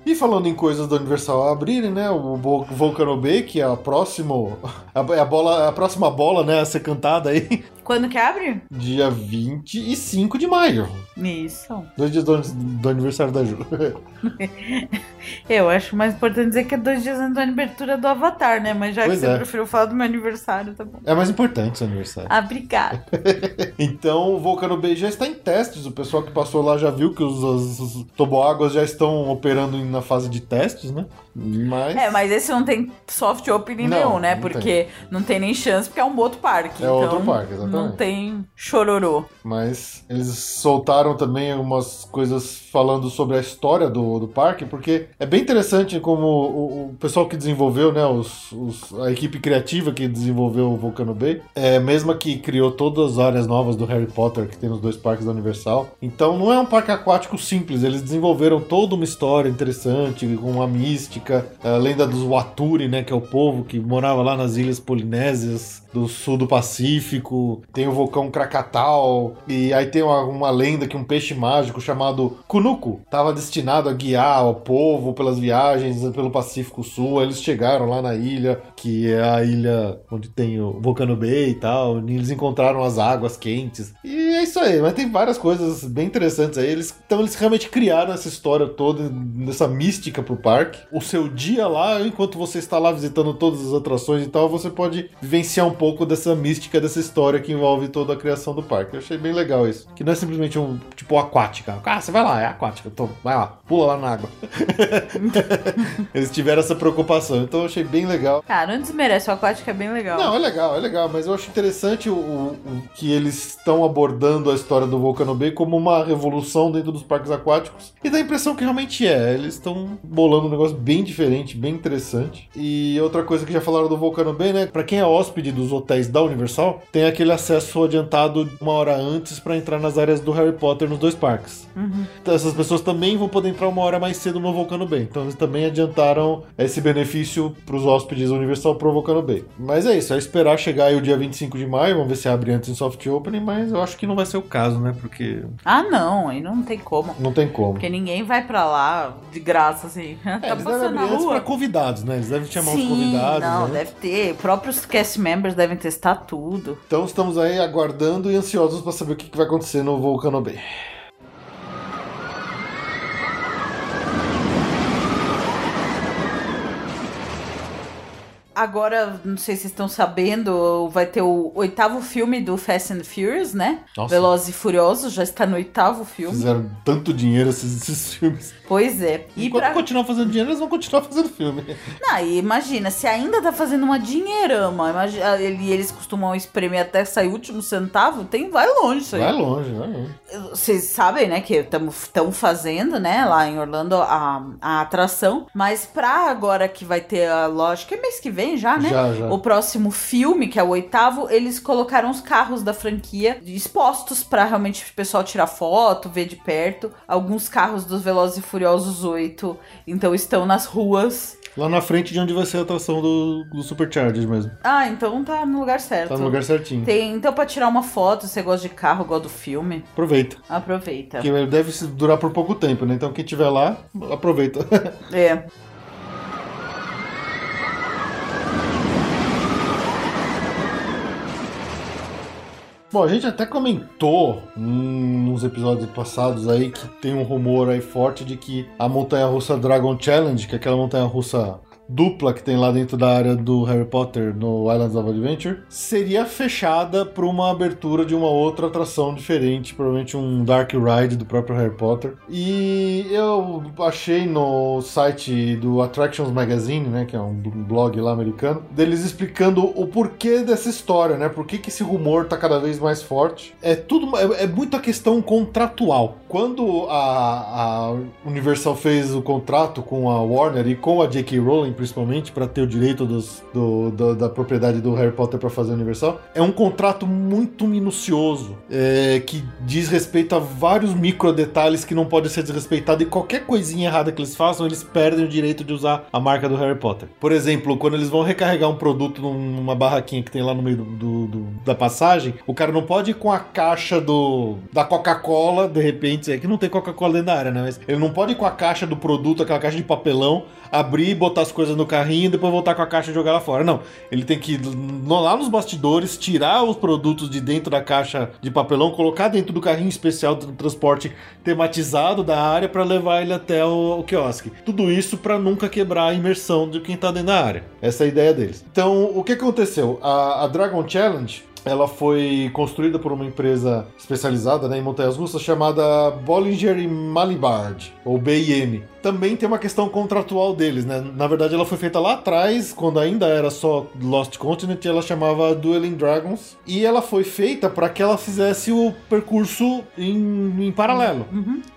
E falando em coisas da Universal abrirem, né? O Vo- Volcano Bay, que é a próximo, a, a bola, a próxima bola, né, a ser cantada aí, Quando que abre? dia 25 de maio. Isso. Dois dias do, do aniversário da Ju. Eu acho mais importante dizer que é dois dias antes da abertura do Avatar, né? Mas já Pois que você é. preferiu falar do meu aniversário, tá bom. É mais importante seu aniversário. Ah, obrigada. Então, o Volcano Bay já está em testes. O pessoal que passou lá já viu que os, os, os toboáguas já estão operando na fase de testes, né? Mas. É, mas esse não tem soft opening Não, nenhum, né? não porque não tem nem chance, porque é um outro parque. É então outro parque, exatamente. Não tem chororô. Mas eles soltaram também algumas coisas falando sobre a história do, do parque, porque é bem interessante como o, o pessoal que desenvolveu, né, os, os- a equipe criativa que desenvolveu o Volcano Bay, é a mesma que criou todas as áreas novas do Harry Potter que tem nos dois parques da Universal. Então não é um parque aquático simples, eles desenvolveram toda uma história interessante, com uma mística, a lenda dos Waturi, né, que é o povo que morava lá nas ilhas polinésias do sul do Pacífico, tem o vulcão Krakatau, e aí tem uma, uma lenda que um peixe mágico chamado Kunuku estava destinado a guiar o povo pelas viagens pelo Pacífico Sul. Aí eles chegaram lá na ilha, que é a ilha onde tem o Volcano Bay e tal, e eles encontraram as águas quentes. E é isso aí, mas tem várias coisas bem interessantes aí. Eles, então eles realmente criaram essa história toda, nessa mística pro parque. O seu dia lá, enquanto você está lá visitando todas as atrações e tal, você pode vivenciar um pouco dessa mística, dessa história que envolve toda a criação do parque. Eu achei bem legal isso. Que não é simplesmente um, tipo, aquática. Ah, você vai lá, é aquática. Então, vai lá, pula lá na água. Eles tiveram essa preocupação, então eu achei bem legal. Cara, não desmerece, o aquático é bem legal. Não, é legal, é legal, mas eu acho interessante o, o- o que eles estão abordando abordando a história do Volcano Bay como uma revolução dentro dos parques aquáticos. E dá a impressão que realmente é. Eles estão bolando um negócio bem diferente, bem interessante. E outra coisa que já falaram do Volcano Bay, né? Pra quem é hóspede dos hotéis da Universal, tem aquele acesso adiantado uma hora antes para entrar nas áreas do Harry Potter nos dois parques. Então, essas pessoas também vão poder entrar uma hora mais cedo no Volcano Bay. Então eles também adiantaram esse benefício pros hóspedes da Universal pro Volcano Bay. Mas é isso, é esperar chegar aí o dia 25 de maio, vamos ver se abre antes em soft opening, mas eu acho que não vai ser o caso, né? Porque Ah, não, aí não tem como. não tem como. Porque ninguém vai pra lá de graça, assim. É, tá eles devem abrir antes pra convidados, né? Eles devem chamar Sim, os convidados. não, né? deve ter. Próprios cast members devem testar tudo. Então estamos aí aguardando e ansiosos para saber o que vai acontecer no Volcano Bay. Agora, não sei se vocês estão sabendo, vai ter o oitavo filme do Fast and Furious, né? Nossa. Velozes e Furiosos, já está no oitavo filme. Fizeram tanto dinheiro esses, esses filmes. Pois é. E Enquanto pra... continuar fazendo dinheiro, eles vão continuar fazendo filme. Não, e imagina, se ainda tá fazendo uma dinheirama, imagina, e eles costumam espremer até sair o último centavo, tem, vai longe isso aí. Vai longe, vai longe. Vocês sabem, né, que estão fazendo, né, lá em Orlando a, a atração, mas pra agora que vai ter a loja, que é mês que vem já, né? Já, já. O próximo filme, que é o oitavo, eles colocaram os carros da franquia expostos pra realmente o pessoal tirar foto, ver de perto. Alguns carros dos Velozes e Furiosos 8, então estão nas ruas. Lá na frente de onde vai ser a atração do, do Superchargers mesmo. Ah, então tá no lugar certo. Tá no lugar certinho. Tem, então, pra tirar uma foto, se você gosta de carro, gosta do filme, Aproveita. aproveita. Porque deve durar por pouco tempo, né? Então quem tiver lá, aproveita. É. Bom, a gente até comentou hum, nos episódios passados aí que tem um rumor aí forte de que a montanha russa Dragon Challenge, que é aquela montanha russa dupla que tem lá dentro da área do Harry Potter no Islands of Adventure, seria fechada para uma abertura de uma outra atração diferente, provavelmente um Dark Ride do próprio Harry Potter. E eu achei no site do Attractions Magazine, né, que é um blog lá americano, deles explicando o porquê dessa história, né? Por que, que esse rumor tá cada vez mais forte. É tudo é, é muita questão contratual. Quando a, a Universal fez o contrato com a Warner e com a J.K. Rowling principalmente para ter o direito dos, do, do- da propriedade do Harry Potter para fazer Universal, é um contrato muito minucioso é, que diz respeito a vários micro detalhes que não podem ser desrespeitados e qualquer coisinha errada que eles façam, eles perdem o direito de usar a marca do Harry Potter. Por exemplo, quando eles vão recarregar um produto numa barraquinha que tem lá no meio do, do- da passagem, o cara não pode ir com a caixa do da Coca-Cola, de repente, é que não tem Coca-Cola dentro da área, né? Mas ele não pode ir com a caixa do produto, aquela caixa de papelão, abrir, botar as coisas no carrinho e depois voltar com a caixa e jogar lá fora. Não, ele tem que ir lá nos bastidores, tirar os produtos de dentro da caixa de papelão, colocar dentro do carrinho especial do transporte tematizado da área para levar ele até o, o quiosque. Tudo isso para nunca quebrar a imersão de quem tá dentro da área. Essa é a ideia deles. Então, o que aconteceu? A, a Dragon Challenge ela foi construída por uma empresa especializada né, em montanhas russas chamada Bollinger Malibard, ou BIM. Também tem uma questão contratual deles, né? Na verdade, ela foi feita lá atrás, quando ainda era só Lost Continent, ela chamava Dueling Dragons. E ela foi feita para que ela fizesse o percurso em, em paralelo.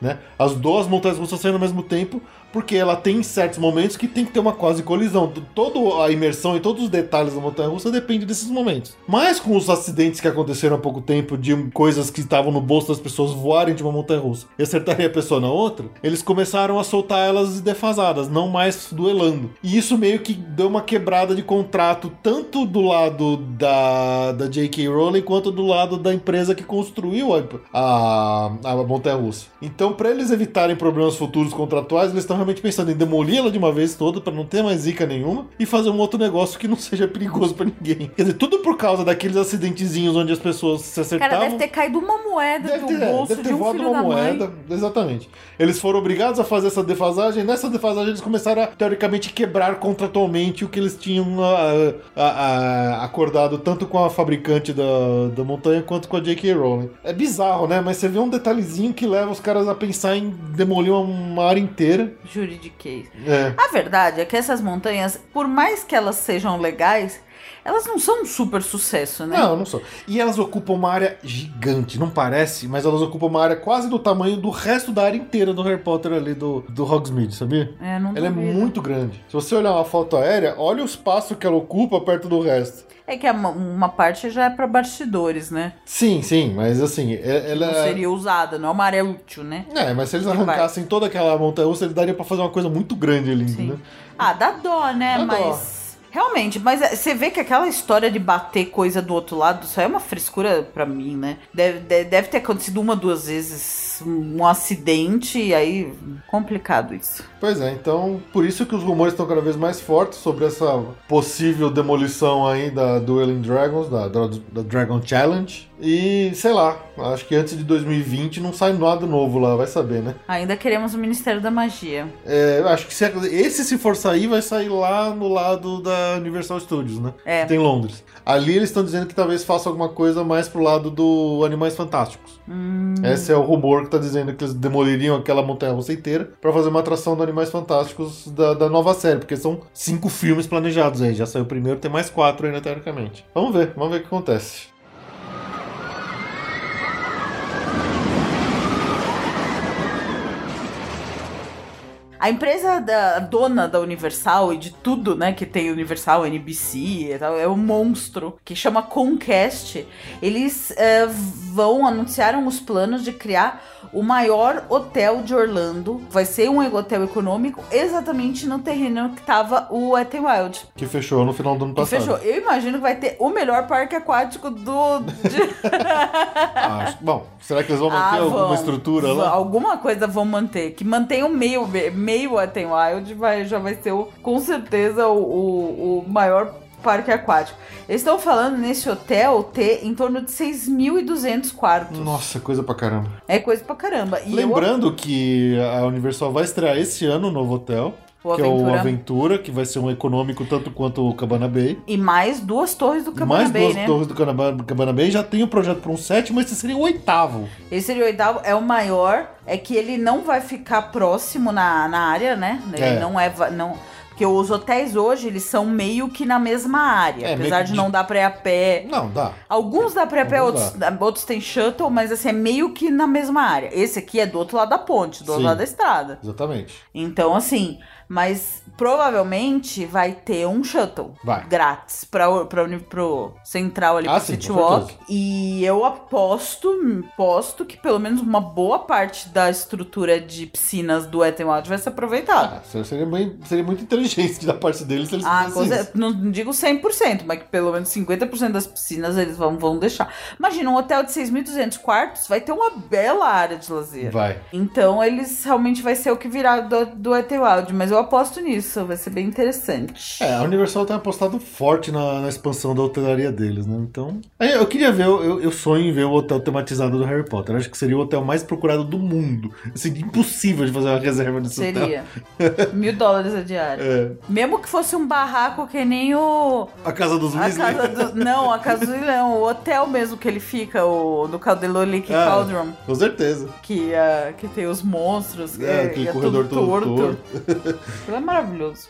Né? As duas montanhas russas saem ao mesmo tempo, porque ela tem certos momentos que tem que ter uma quase colisão. Toda a imersão e todos os detalhes da montanha russa depende desses momentos. Mas com os acidentes que aconteceram há pouco tempo, de coisas que estavam no bolso das pessoas voarem de uma montanha russa e acertarem a pessoa na outra, eles começaram a soltar elas defasadas, não mais duelando. E isso meio que deu uma quebrada de contrato, tanto do lado da, da J.K. Rowling quanto do lado da empresa que construiu a, a, a montanha russa. Então, para eles evitarem problemas futuros contratuais, eles estão realmente pensando em demolir ela de uma vez toda para não ter mais zica nenhuma e fazer um outro negócio que não seja perigoso para ninguém. Quer dizer, tudo por causa daqueles acidentezinhos onde as pessoas se acertavam. Cara, deve ter caído uma moeda Deve do ter, é, bolso deve ter de um voado filho uma da mãe. moeda, exatamente. Eles foram obrigados a fazer essa defasagem. Nessa defasagem, eles começaram a, teoricamente, quebrar contratualmente o que eles tinham ah, ah, ah, acordado tanto com a fabricante da, da montanha quanto com a J.K. Rowling. É bizarro, né? Mas você vê um detalhezinho que leva os caras a pensar em demolir uma, uma área inteira. Juridiquês. É. A verdade é que essas montanhas, por mais que elas sejam legais, elas não são um super sucesso, né? Não, não são. E elas ocupam uma área gigante, não parece, mas elas ocupam uma área quase do tamanho do resto da área inteira do Harry Potter ali do, do Hogsmeade, sabia? É, não Ela é muito grande. Se você olhar uma foto aérea, olha o espaço que ela ocupa perto do resto. É que uma, uma parte já é pra bastidores, né? Sim, sim, mas assim, ela. Não seria usada, não é uma área útil, né? É, mas se eles arrancassem toda aquela montanha russa, ele daria pra fazer uma coisa muito grande ali, Sim. né? Ah, dá dó, né? Dá dó. Realmente, mas é, você vê que aquela história de bater coisa do outro lado, aí é uma frescura pra mim, né? Deve, de- deve ter acontecido uma, duas vezes um acidente, e aí. complicado isso. Pois é, então por isso que os rumores estão cada vez mais fortes sobre essa possível demolição aí da Dueling Dragons, da, da, da Dragon Challenge. E sei lá, acho que antes de 2020 não sai nada novo lá, vai saber, né? Ainda queremos o Ministério da Magia. É, eu acho que se, esse se for sair, vai sair lá no lado da Universal Studios, né? É. Que tem em Londres. Ali eles estão dizendo que talvez faça alguma coisa mais pro lado do Animais Fantásticos. Hum, Esse é o rumor que tá dizendo que eles demoliriam aquela montanha russa inteira pra fazer uma atração do Animais Fantásticos da, da nova série, porque são cinco filmes planejados aí. Já saiu o primeiro, tem mais quatro ainda, teoricamente. Vamos ver, vamos ver o que acontece. A empresa da dona da Universal e de tudo, né, que tem Universal, NBC e tal, é um monstro que chama Comcast. Eles eh, vão anunciaram os planos de criar o maior hotel de Orlando. Vai ser um hotel econômico exatamente no terreno que tava o Wet n Wild. Que fechou no final do ano Que passado. fechou. Eu imagino que vai ter o melhor parque aquático do. de- Ah, bom, será que eles vão manter Ah, alguma vão. estrutura Vão. lá? Alguma coisa vão manter. Que mantenha o meio, meio Wet n Wild vai, já vai ser o- com certeza o, o, o maior parque aquático. Eles estão falando nesse hotel ter em torno de 6.200 quartos. Nossa, coisa pra caramba. É coisa pra caramba. E eu- Lembrando que a Universal vai estrear esse ano o novo hotel. O que é o Aventura. Que vai ser um econômico tanto quanto o Cabana Bay. E mais duas torres do Cabana Mais Bay, duas né? torres do Cabana, Cabana Bay. Já tem o projeto para um sétimo, esse seria o oitavo. Esse seria o oitavo, é o maior. É que ele não vai ficar próximo na, na área, né? Ele É. não é. Não, porque os hotéis hoje, eles são meio que na mesma área. É, apesar de não dar pra ir a pé. Não, dá. Alguns dá pra ir a pé, outros, outros tem shuttle, mas assim, é meio que na mesma área. Esse aqui é do outro lado da ponte, do outro Sim. lado da estrada. Exatamente. Então, assim, mas provavelmente vai ter um shuttle Vai. grátis pra, o- pra, pro central ali Ah, pro sim, City Walk. E eu aposto, aposto que pelo menos uma boa parte da estrutura de piscinas do Wild vai ser aproveitada. Ah, seria- bem- seria muito inteligente da parte deles se eles Ah, isso. não digo 100%, mas que pelo menos 50% das piscinas eles vão, vão deixar. Imagina, um hotel de 6.200 quartos vai ter uma bela área de lazer. Vai. Então eles realmente vai ser o que virar do, do mas eu aposto nisso, vai ser bem interessante. É, a Universal tem apostado forte na, na expansão da hotelaria deles, né? Então. Aí, Eu queria ver, eu, eu sonho em ver o hotel tematizado do Harry Potter. Acho que seria o hotel mais procurado do mundo. Assim, impossível de fazer uma reserva nesse hotel. Seria. Mil dólares a diária. É, Mesmo que fosse um barraco que nem o. a casa dos A Weasley. casa do. Não, a casa do Leão, o hotel mesmo que ele fica, o do Caldelolic Ah, Cauldron. Com certeza. Que, ah, que tem os monstros, que É, é, aquele é corredor todo torto. Aquilo é maravilhoso.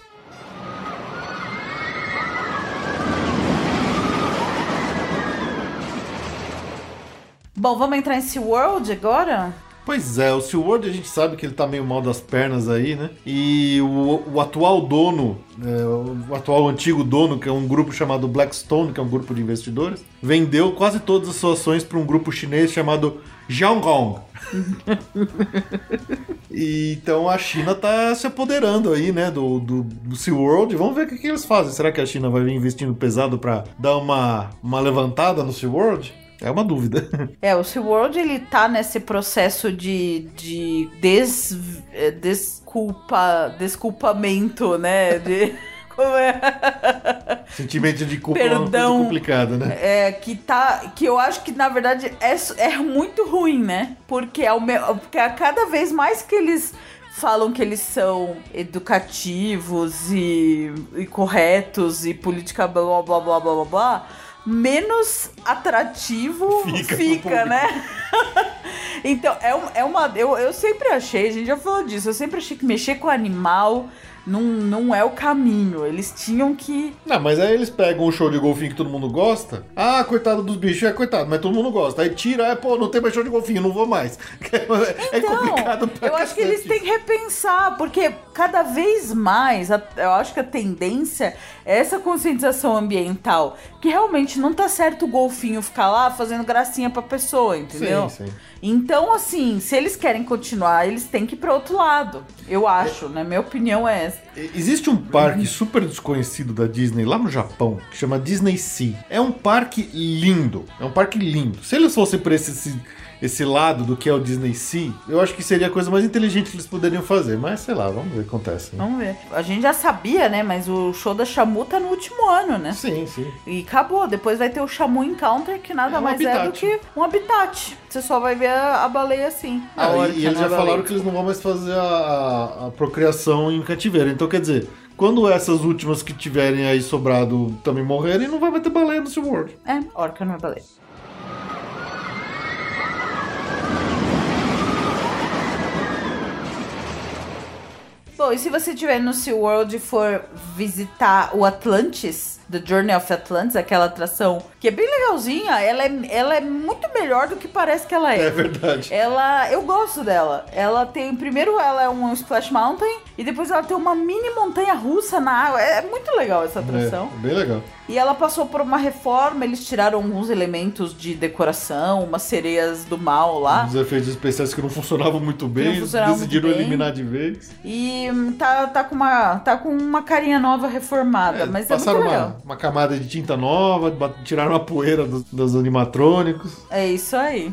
Bom, vamos entrar em SeaWorld agora? Pois é, o SeaWorld a gente sabe que ele tá meio mal das pernas aí, né? E o, o atual dono, é, o atual antigo dono, que é um grupo chamado Blackstone, que é um grupo de investidores, vendeu quase todas as suas ações para um grupo chinês chamado Jiangong. E, então a China tá se apoderando aí, né, do, do, do SeaWorld. Vamos ver o que, que eles fazem. Será que a China vai vir investindo pesado para dar uma, uma levantada no SeaWorld? É uma dúvida. É, o SeaWorld ele tá nesse processo de, de des, eh, desculpa, desculpamento, né? De, como é? Sentimento de culpa é uma coisa Perdão. complicada, né? É, que tá. Que eu acho que, na verdade, é, é muito ruim, né? Porque, ao me, porque a cada vez mais que eles falam que eles são educativos e, e corretos e política blá blá blá blá blá blá, menos atrativo Fica fica, né? Então, é, um- é uma. Eu, eu sempre achei, a gente já falou disso, eu sempre achei que mexer com animal não, não é o caminho. Eles tinham que. Não, mas aí eles pegam o show de golfinho que todo mundo gosta. Ah, coitado dos bichos, é coitado, mas todo mundo gosta. Aí tira, é, pô, não tem mais show de golfinho, não vou mais. É Então, complicado pra eu acho que eles têm que repensar, porque cada vez mais, a- eu acho que a tendência é essa conscientização ambiental, que realmente não tá certo o golfinho ficar lá fazendo gracinha pra pessoa, entendeu? Sim, sim. Então, assim, se eles querem continuar, eles têm que ir pro outro lado. Eu acho, né? Minha opinião é essa. Existe um parque super desconhecido da Disney lá no Japão, que chama Disney Sea. É um parque lindo. É um parque lindo. Se eles fossem por esse, esse, lado do que é o Disney Sea, eu acho que seria a coisa mais inteligente que eles poderiam fazer. Mas sei lá, vamos ver o que acontece. Né? Vamos ver. A gente já sabia, né? Mas o show da Shamu tá no último ano, né? Sim, sim. E acabou. Depois vai ter o Shamu Encounter, que nada É um mais é do habitat. que um habitat. Você só vai ver a, a baleia assim. A Ah, e- e, eles né, já baleia. falaram que eles não vão mais fazer a, a- procriação em cativeiro. Então, quer dizer, quando essas últimas que tiverem aí sobrado também morrerem, não vai ter baleia no SeaWorld. É, orca não é baleia. Bom, e se você estiver no SeaWorld e for visitar o Atlantis, The Journey of Atlantis, aquela atração que é bem legalzinha, ela é, ela é muito melhor do que parece que ela É verdade. ela, eu gosto dela. Ela tem, primeiro ela é um Splash Mountain e depois ela tem uma mini montanha russa na água. É, é muito legal essa atração. É, bem legal. E ela passou por uma reforma, eles tiraram alguns elementos de decoração, umas sereias do mal lá. Os efeitos especiais que não funcionavam muito bem, funcionavam decidiram muito bem. eliminar de vez. E hum, tá, tá, com uma, tá com uma carinha nova reformada, É, mas é muito legal. uma, uma camada de tinta nova, tiraram a poeira dos, dos animatrônicos. É isso aí.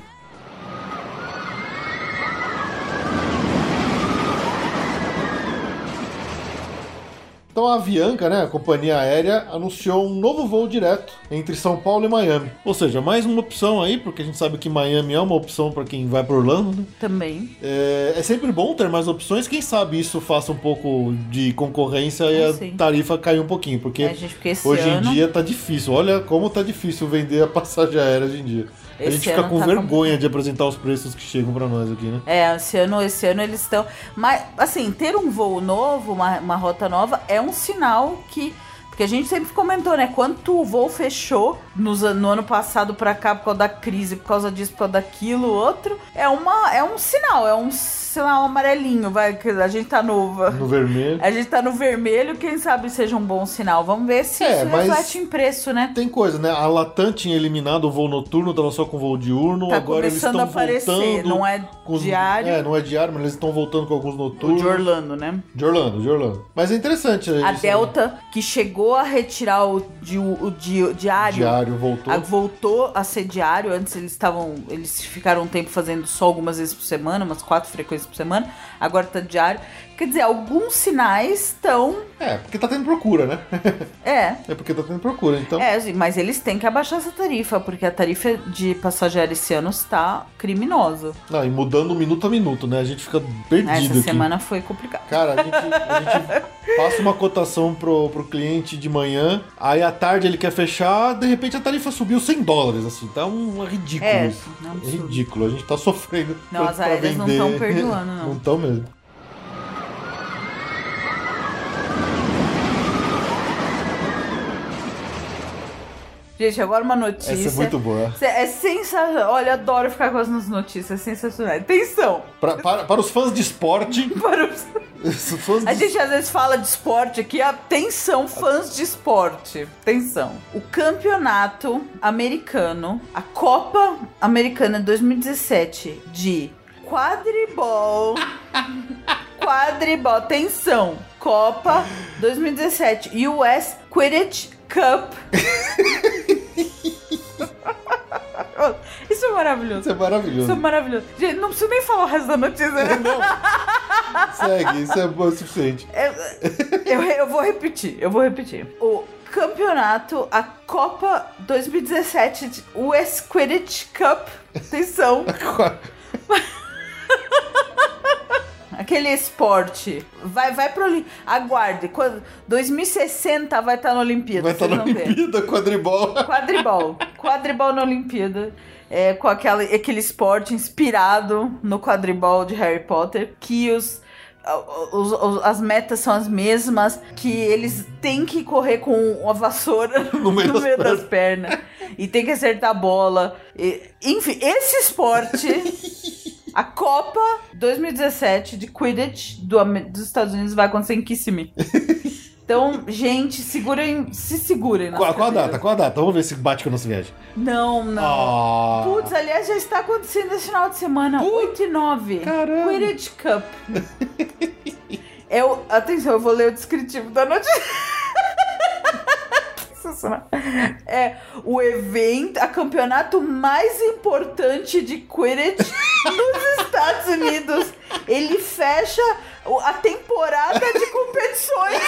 Então a Avianca, né, a companhia aérea, anunciou um novo voo direto entre São Paulo e Miami. Ou seja, mais uma opção aí, porque a gente sabe que Miami é uma opção para quem vai para Orlando, né? Também. É, é sempre bom ter mais opções. Quem sabe isso faça um pouco de concorrência e Ah, a sim. tarifa cair um pouquinho, porque É, gente, porque hoje ano- em dia tá difícil. Olha como tá difícil vender a passagem aérea hoje em dia. a Esse gente fica com tá vergonha de apresentar os preços que chegam para nós aqui, né? É, esse ano, esse ano eles estão. Mas, assim, ter um voo novo, uma, uma rota nova, é um sinal que. Porque a gente sempre comentou, né? Quanto o voo fechou nos no ano passado pra cá por causa da crise, por causa disso, por causa daquilo, outro. É, uma, é um sinal, é um sinal amarelinho, vai. que A gente tá no. No vermelho. A gente tá no vermelho, quem sabe seja um bom sinal. Vamos ver se É, isso reflete em preço, né? Tem coisa, né? A Latam tinha eliminado o voo noturno, tava só com voo diurno. Tá Agora eles estão a aparecer. voltando. Não é os- diário. É, não é diário, mas eles estão voltando com alguns O noturnos. de Orlando, né? De Orlando, de Orlando. Mas é interessante. A né? Delta, que chegou a retirar o, di, o di- diário, Diário voltou. a- voltou a ser diário. Antes eles estavam. Eles ficaram um tempo fazendo só algumas vezes por semana, umas quatro frequências por semana. Agora tá diário. Quer dizer, alguns sinais estão. É, porque tá tendo procura, né? É. é porque tá tendo procura, então. É, mas eles têm que abaixar essa tarifa, porque a tarifa de passagem aérea esse ano está criminosa. Não, e mudando minuto a minuto, né? A gente fica perdido Essa aqui. semana foi complicada. Cara, a gente, a gente passa uma cotação pro, pro cliente de manhã, aí à tarde ele quer fechar, de repente a tarifa subiu 100 dólares, assim. Tá um, é ridículo É, isso. é É ridículo. A gente tá sofrendo. Não, pra- as aéreas não vender. tão perdoando, não. Não estão mesmo. Gente, agora uma notícia. Essa é muito boa. É sensacional. Olha, adoro ficar com as notícias sensacionais. Atenção! Pra- para, para os fãs de esporte, Para os- fãs A de gente às vezes fala de esporte aqui. Atenção, fãs de esporte. Atenção. O campeonato americano, a Copa Americana 2017 de quadribol. quadribol. Atenção. Copa 2017 US Quidditch Cup. Isso é maravilhoso. Isso é maravilhoso. Isso é maravilhoso. Gente, não preciso nem falar o resto da notícia, né? Não. Segue, isso é bom o suficiente. Eu, eu vou repetir, eu vou repetir. O campeonato, a Copa 2017 de US Quidditch Cup, atenção. aquele esporte. Vai, vai pro Olim- Aguarde. Quando 2060 vai estar na Olimpíada. Vai estar vocês na ver. Olimpíada quadribol. Quadribol. Quadribol na Olimpíada. É, com aquela, aquele esporte inspirado no quadribol de Harry Potter. Que os, as metas são as mesmas. Que eles têm que correr com uma vassoura No meio das das pernas. E tem que acertar a bola. E- enfim, esse esporte. A Copa 2017 de Quidditch do dos Estados Unidos vai acontecer em Kissimmee. Então, gente, segurem, se segurem. Qual, qual a data? Qual a data? Vamos ver se bate com a nossa viagem. Não, não. Ah. Putz, aliás, já está acontecendo esse final de semana. 8 e 9. caramba. Quidditch Cup. Eu, atenção, eu vou ler o descritivo da notícia. Sensacional. É o evento, a campeonato mais importante de Quidditch nos Estados Unidos. Ele fecha a temporada de competições.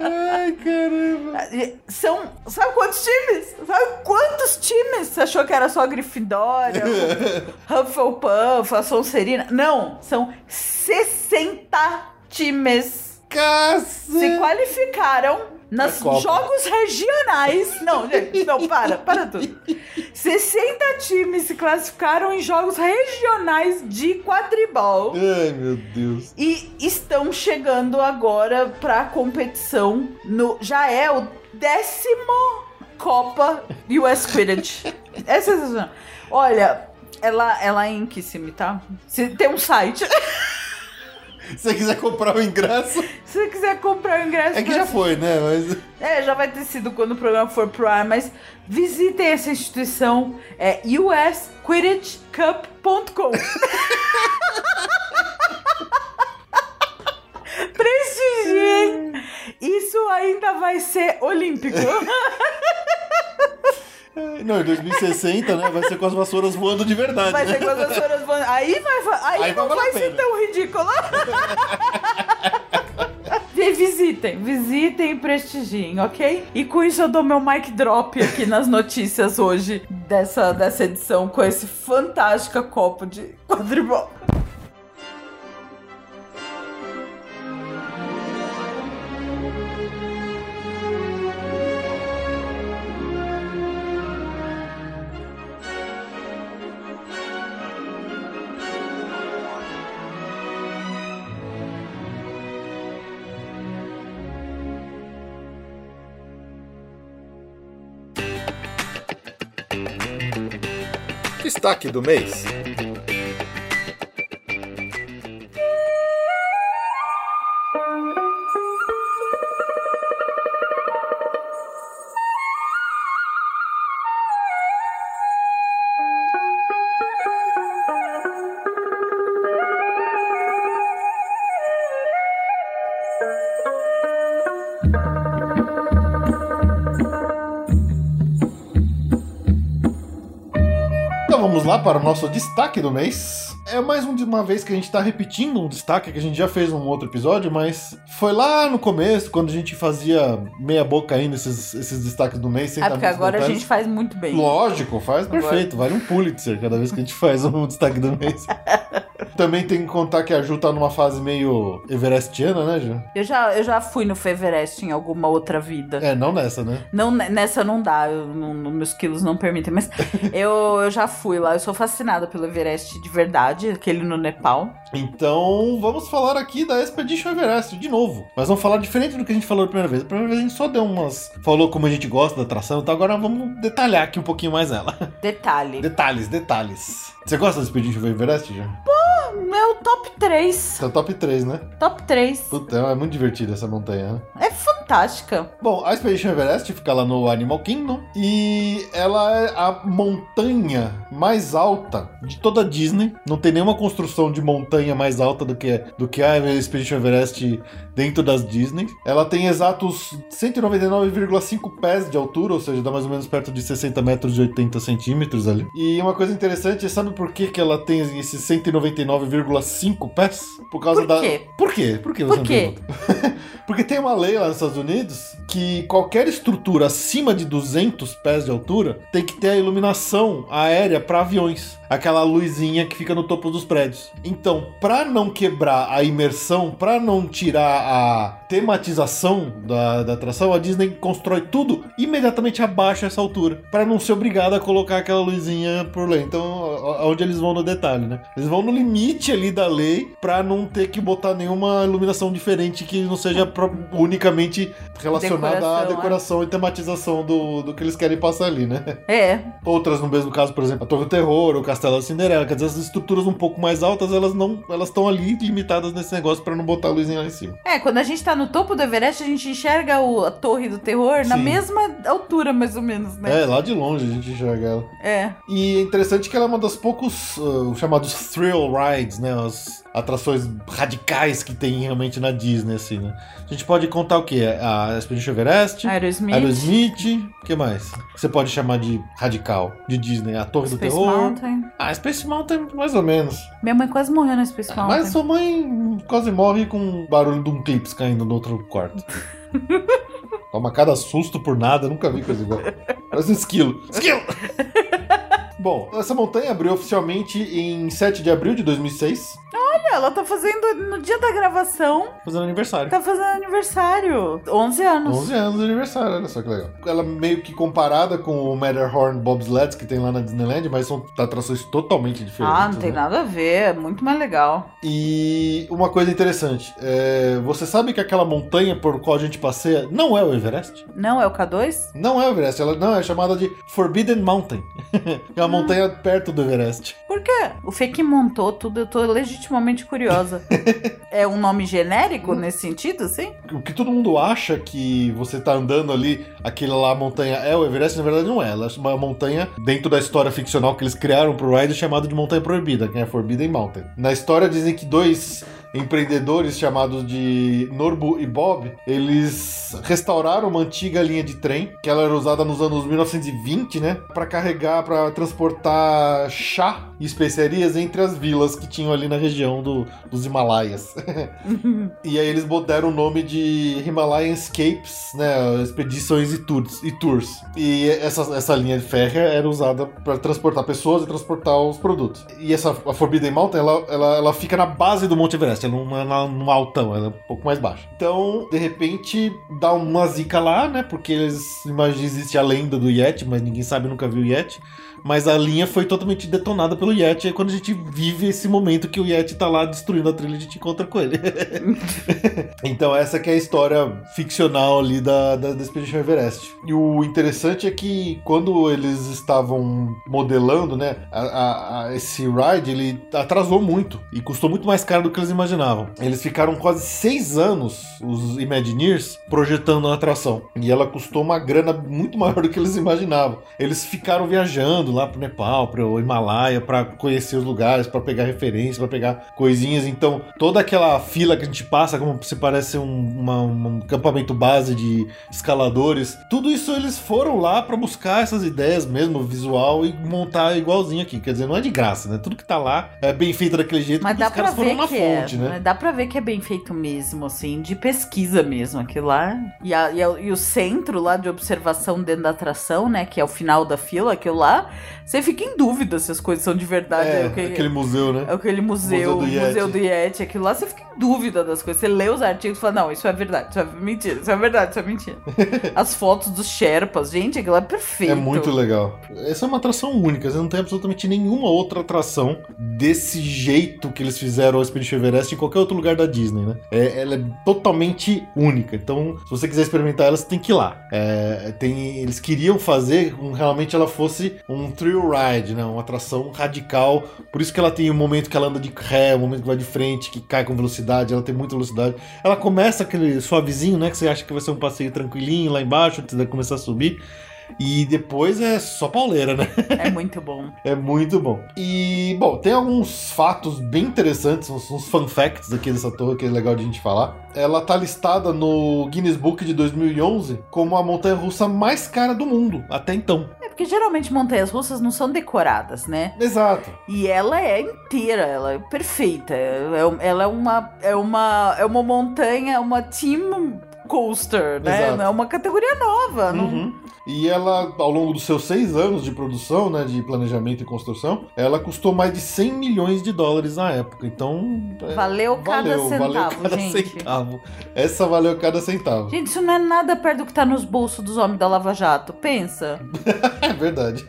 Ai, caramba. São. Sabe quantos times? Sabe quantos times? Você achou que era só Grifindória, Hufflepuff, a Sonserina? Não, são 60 times Cacete. se qualificaram nos Copa. jogos regionais. Não, gente, não, para, para tudo. 60 times se classificaram em jogos regionais de quadribol. Ai, meu Deus. E estão chegando agora pra competição no. Já é o décimo Copa US Quidditch. É sensacional. Olha, ela, ela é em Kissimmee, tá? Tem um site. Se você quiser comprar o ingresso. Se você quiser comprar o ingresso. É que já foi, né? Mas. É, já vai ter sido quando o programa for pro ar, mas visitem essa instituição. É usquidditchcup.com. Prestigiem! Isso ainda vai ser olímpico. Não, em 2060, né? Vai ser com as vassouras voando de verdade. Vai ser com as vassouras voando. Aí, vai, aí, Aí não vai vai ser tão ridículo. Visitem, visitem e prestigiem, ok? E com isso eu dou meu mic drop aqui nas notícias hoje dessa, dessa edição com esse fantástica copo de quadribol. Destaque do mês. Vamos lá para o nosso destaque do mês. É mais um uma vez que a gente tá repetindo um destaque que a gente já fez num outro episódio, mas foi lá no começo, quando a gente fazia meia boca ainda esses, esses destaques do mês, sem dar porque agora a detalhes. gente faz muito bem. Lógico, faz Agora- perfeito. Vale um Pulitzer cada vez que a gente faz um destaque do mês. Também tem que contar que a Ju tá numa fase meio everestiana, né, Ju? Eu já, eu já fui no Everest em alguma outra vida. É, não nessa, né? Não, nessa não dá, eu não- meus quilos não permitem, mas eu, eu já fui lá, eu sou fascinada pelo Everest de verdade, aquele no Nepal. Então, vamos falar aqui da Expedition Everest de novo. Mas vamos falar diferente do que a gente falou da primeira vez. A primeira vez a gente só deu umas. Falou como a gente gosta da atração, então agora vamos detalhar aqui um pouquinho mais ela. Detalhe, Detalhes, detalhes. Você gosta da Expedition Everest, já? meu top 3, É o top 3, né? top 3, Puta, é muito divertida essa montanha, né? é fantástica. Bom, a Expedition Everest fica lá no Animal Kingdom e ela é a montanha mais alta de toda a Disney. Não tem nenhuma construção de montanha mais alta do que, do que a Expedition Everest dentro das Disney. Ela tem exatos 199,5 pés de altura, ou seja, dá mais ou menos perto de 60 metros e 80 centímetros ali. E uma coisa interessante, sabe por que, que ela tem esses 199,5 pés? Por causa Por da. quê? Por quê? Por quê? você Por quê? Porque tem uma lei lá nos Estados Unidos que qualquer estrutura acima de 200 pés de altura tem que ter a iluminação aérea para aviões. Aquela luzinha que fica no topo dos prédios. Então, para não quebrar a imersão, para não tirar a tematização da, da atração, a Disney constrói tudo imediatamente abaixo dessa altura, para não ser obrigado a colocar aquela luzinha por lá. Então, onde eles vão no detalhe, né? Eles vão no limite ali da lei para não ter que botar nenhuma iluminação diferente que não seja unicamente relacionada à Decoração, decoração e tematização do, do que eles querem passar ali, né? É, Outras, no mesmo caso, por exemplo, a Torre do Terror, o Castelo da Cinderela, quer dizer, essas estruturas um pouco mais altas, elas não, elas estão ali limitadas nesse negócio para não botar a luzinha lá em cima. É, quando a gente tá no topo do Everest, a gente enxerga o- a torre do terror na Sim. mesma altura, mais ou menos, né? É, lá de longe a gente enxerga ela. É. E é interessante que ela é uma das poucos uh, chamados thrill rides, né? As atrações radicais que tem realmente na Disney, assim, né? A gente pode contar o quê? A Expedition Everest, Aerosmith. Aerosmith, o que mais? Você pode chamar de radical de Disney, a Torre do Space Terror. Mountain. Ah, Space Mountain, mais ou menos. Minha mãe quase morreu no Space Mountain. Mas sua mãe quase morre com o barulho de um clipe caindo no outro quarto. Toma cada susto por nada, nunca vi coisa igual. Parece um esquilo. Esquilo! Bom, essa montanha abriu oficialmente em 7 de abril de 2006, Olha, ela tá fazendo no dia da gravação, fazendo aniversário. tá fazendo aniversário. 11 anos. 11 anos de aniversário, olha só que legal. Ela meio que comparada com o Matterhorn Bobsleds que tem lá na Disneyland, mas são atrações totalmente diferentes. Ah, não tem né? nada a ver, é muito mais legal. E uma coisa interessante, é, você sabe que aquela montanha por qual a gente passeia não é o Everest? Não, é o K2? Não é o Everest, ela não é chamada de Forbidden Mountain. é uma montanha perto do Everest. Por quê? O Fê que montou tudo, eu tô legitimamente curiosa. é um nome genérico nesse sentido, sim? O que todo mundo acha que você tá andando ali, aquela lá montanha é o Everest, na verdade não é. Ela é uma montanha dentro da história ficcional que eles criaram pro ride chamada de Montanha Proibida, que é Forbidden Mountain. Na história dizem que dois empreendedores chamados de Norbu e Bob, eles restauraram uma antiga linha de trem, que ela era usada nos anos 1920, né, para carregar, para transportar chá e especiarias entre as vilas que tinham ali na região do- dos Himalaias. E aí eles botaram o nome de Himalayan Escapes, né? Expedições e tours. E, tours. e essa, essa linha de férrea era usada para transportar pessoas e transportar os produtos. E essa a Forbidden Mountain, ela, ela, ela fica na base do Monte Everest, não é no altão, ela é um pouco mais baixa. Então, de repente, dá uma zica lá, né? Porque eles imaginam existe a lenda do Yeti, mas ninguém sabe, nunca viu o Yeti. Mas a linha foi totalmente detonada pelo Yeti. É quando a gente vive esse momento que o Yeti tá lá destruindo a trilha, a gente encontra com ele. então essa que é a história ficcional ali da, da, da Expedition Everest. E o interessante é que quando eles estavam modelando, né, a, a- esse ride, ele atrasou muito e custou muito mais caro do que eles imaginavam. Eles ficaram quase seis anos, os Imagineers, projetando a atração. E ela custou uma grana muito maior do que eles imaginavam. Eles ficaram viajando lá pro Nepal, pro Himalaia, para conhecer os lugares, para pegar referências, para pegar coisinhas. Então, toda aquela fila que a gente passa, como se parece um, uma- um acampamento base de escaladores, tudo isso eles foram lá para buscar essas ideias mesmo, visual, e montar igualzinho aqui. Quer dizer, não é de graça, né? Tudo que tá lá é bem feito daquele jeito, Mas dá os caras foram na que fonte, é. né? Dá pra ver que é bem feito mesmo, assim, de pesquisa mesmo, aquilo lá. E, a- e a- e o centro lá de observação dentro da atração, né? Que é o final da fila, aquilo lá, você fica em dúvida se as coisas são de verdade. É, o que- aquele museu, né? é aquele museu, Museu do Yeti. museu do Yeti, aquilo lá, você fica em dúvida das coisas. Você lê os artigos e fala, não, isso é verdade, isso é mentira, isso é verdade, isso é mentira. As fotos dos Sherpas, gente, aquilo é perfeito. É muito legal. Essa é uma atração única, você não tem absolutamente nenhuma outra atração desse jeito que eles fizeram a Expedition Everest em qualquer outro lugar da Disney, né? É- ela é totalmente única. Então, se você quiser experimentar ela, você tem que ir lá. É, tem, eles queriam fazer com que realmente ela fosse um thrill ride, né? Uma atração radical. Por isso que ela tem um momento que ela anda de ré, um momento que vai de frente, que cai com velocidade, ela tem muita velocidade. Ela começa aquele suavezinho, né? Que você acha que vai ser um passeio tranquilinho lá embaixo, antes de começar a subir. E depois é só pauleira, né? É muito bom. É muito bom. E, bom, tem alguns fatos bem interessantes, uns, uns fun facts aqui dessa torre que é legal de a gente falar. Ela tá listada no Guinness Book de 2011 como a montanha russa mais cara do mundo, até então. Porque geralmente montanhas russas não são decoradas, né? Exato. E ela é inteira, ela é perfeita. É- Ela é uma, é uma, é uma montanha, uma team coaster, né? Exato. É uma categoria nova. não- Uhum. E ela, ao longo dos seus seis anos de produção, né, de planejamento e construção, ela custou mais de 100 milhões de dólares na época. Então, é, Valeu cada valeu, centavo, valeu cada gente. centavo. Essa valeu cada centavo. Gente, isso não é nada perto do que tá nos bolsos dos homens da Lava Jato. Pensa. É verdade.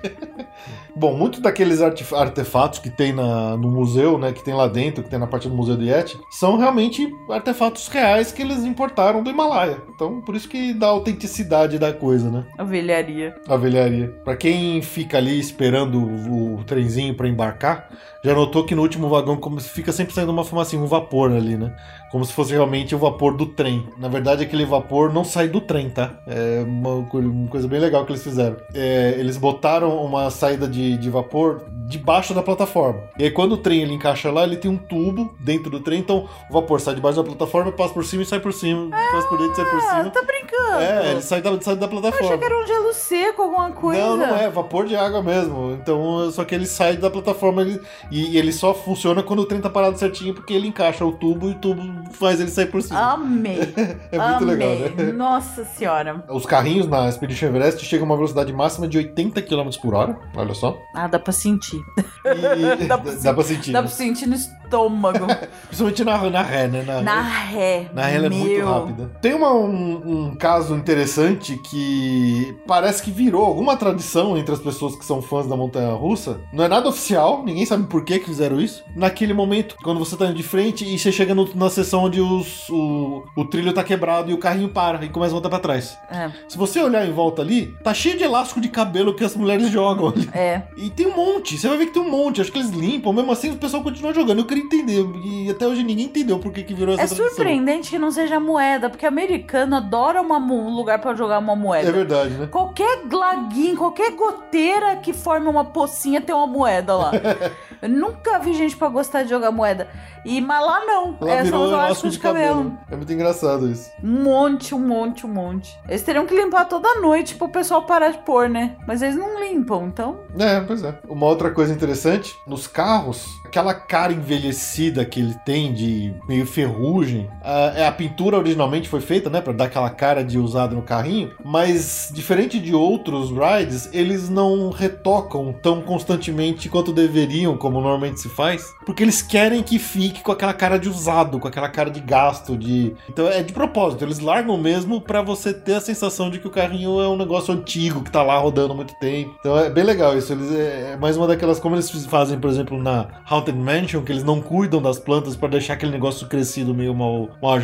Bom, muitos daqueles artef- artefatos que tem na- no museu, né, que tem lá dentro, que tem na parte do Museu do Yeti, são realmente artefatos reais que eles importaram do Himalaia. Então, por isso que dá autenticidade da coisa, né? A velharia. A velharia. Pra quem fica ali esperando o, o trenzinho pra embarcar, já notou que no último vagão como fica sempre saindo uma fumacinha, um vapor ali, né? Como se fosse realmente o vapor do trem. Na verdade, aquele vapor não sai do trem, tá? É uma, co- uma coisa bem legal que eles fizeram. É, eles botaram uma saída de, de vapor debaixo da plataforma. E aí, quando o trem ele encaixa lá, ele tem um tubo dentro do trem, então o vapor sai debaixo da plataforma, passa por cima e sai por cima, passa por dentro e sai por Ah, cima. tá brincando. É, ele sai da, sai da Eu plataforma. achei que era um gelo seco, alguma coisa. Não, não é, vapor de água mesmo. Então, só que ele sai da plataforma ele- e, ele só funciona quando o trem tá parado certinho, porque ele encaixa o tubo e o tubo faz ele sair por cima. Amei. é muito Amei. legal, né? Nossa senhora. Os carrinhos na Expedition Everest chegam a uma velocidade máxima de 80 km por hora, olha só. Ah, dá pra sentir. E Dá pra dá pra sentir. Dá pra sentir no estômago. Principalmente na, na ré, né? Na, Na ré. Na ré ela é muito rápida. Tem uma- um, um caso interessante que parece que virou alguma tradição entre as pessoas que são fãs da montanha russa. Não é nada oficial, ninguém sabe por que, que fizeram isso. Naquele momento, quando você tá indo de frente e você chega no- na seção onde os- o, o trilho tá quebrado e o carrinho para e começa a voltar pra trás. É, Se você olhar em volta ali, tá cheio de elástico de cabelo que as mulheres jogam ali. é. E tem um monte, você vai ver que tem um monte. Acho que eles limpam, mesmo assim o pessoal continua jogando. Eu queria entender. E até hoje ninguém entendeu por que, que virou essa É tradição. surpreendente que não seja moeda, porque americano adora uma um lugar pra jogar uma moeda. É verdade, né? Qualquer glaguinho, qualquer goteira que forme uma pocinha tem uma moeda lá. Eu nunca vi gente pra gostar de jogar moeda. E, mas lá não. Ela é, virou os elástico elásticos de de cabelo. cabelo. É muito engraçado isso. Um monte, um monte, um monte. Eles teriam que limpar toda noite pro pessoal parar de pôr, né? Mas eles não limpam, então. É, pois é. Uma outra coisa interessante, nos carros, aquela cara envelhecida que ele tem de meio ferrugem, a, é, a pintura originalmente foi feita, né, Pra dar aquela cara de usado no carrinho, mas diferente de outros rides, eles não retocam tão constantemente quanto deveriam, como normalmente se faz, porque eles querem que fique com aquela cara de usado, com aquela cara de gasto, de então é de propósito, eles largam mesmo pra você ter a sensação de que o carrinho é um negócio antigo que tá lá rodando há muito tempo. Então é bem legal isso. Eles é, é mais uma daquelas como eles fazem, por exemplo, na Haunted Mansion, que eles não cuidam das plantas pra deixar aquele negócio crescido meio mal, mal.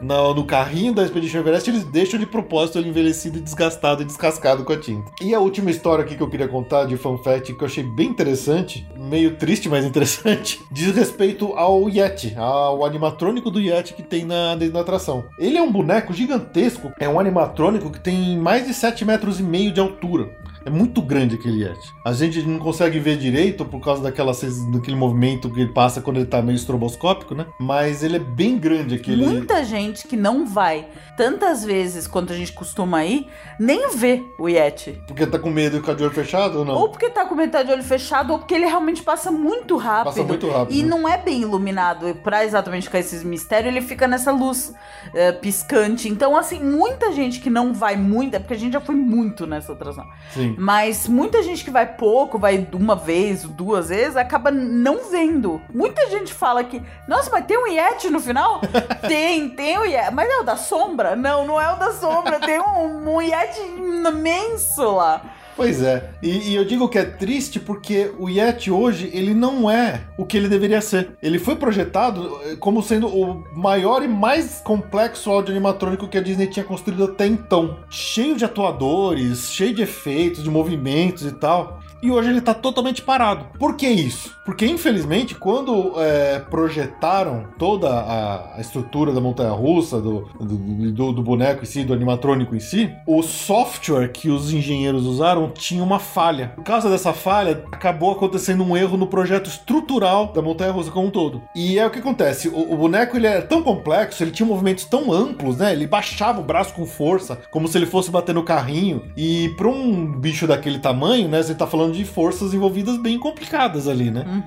No, no carrinho da Expedition Everest eles deixam de propósito ele envelhecido, desgastado e descascado com a tinta. E a última história aqui que eu queria contar de fun fact que eu achei bem interessante, meio triste, mas interessante, diz respeito ao Yeti, ao animatrônico do Yeti que tem na, da atração. Ele é um boneco gigantesco, é um animatrônico que tem mais de 7 metros e meio de altura. É muito grande aquele Yeti. A gente não consegue ver direito por causa daquela, daquele movimento que ele passa quando ele tá meio estroboscópico, né? Mas ele é bem grande aquele. Muita gente que não vai tantas vezes quanto a gente costuma ir, nem vê o Yeti. Porque tá com medo e ficar de olho fechado ou não? Ou porque tá com metade de olho fechado, ou porque ele realmente passa muito rápido. Passa muito rápido. E né? não é bem iluminado. Pra exatamente ficar esses mistérios, ele fica nessa luz eh, piscante. Então, assim, muita gente que não vai muito, é porque a gente já foi muito nessa atração. Sim. Mas muita gente que vai pouco, vai uma vez, duas vezes, acaba não vendo. Muita gente fala que, nossa, mas tem um Yeti no final? tem, tem o Yeti. Mas é o da sombra? Não, não é o da sombra. tem um, um Yeti imenso lá. Pois é. E, e eu digo que é triste porque o Yeti hoje, ele não é o que ele deveria ser. Ele foi projetado eh, como sendo o maior e mais complexo áudio animatrônico que a Disney tinha construído até então. Cheio de atuadores, cheio de efeitos, de movimentos e tal. E hoje ele tá totalmente parado. Por que isso? Porque, infelizmente, quando é, projetaram toda a, a estrutura da montanha russa, do, do, do- do boneco em si, do animatrônico em si, o software que os engenheiros usaram tinha uma falha. Por causa dessa falha, acabou acontecendo um erro no projeto estrutural da montanha russa como um todo. E é o que acontece: o, o boneco ele era tão complexo, ele tinha movimentos tão amplos, né? Ele baixava o braço com força, como se ele fosse bater no carrinho. E para um bicho daquele tamanho, né? Você tá falando de forças envolvidas bem complicadas ali, né? Uhum.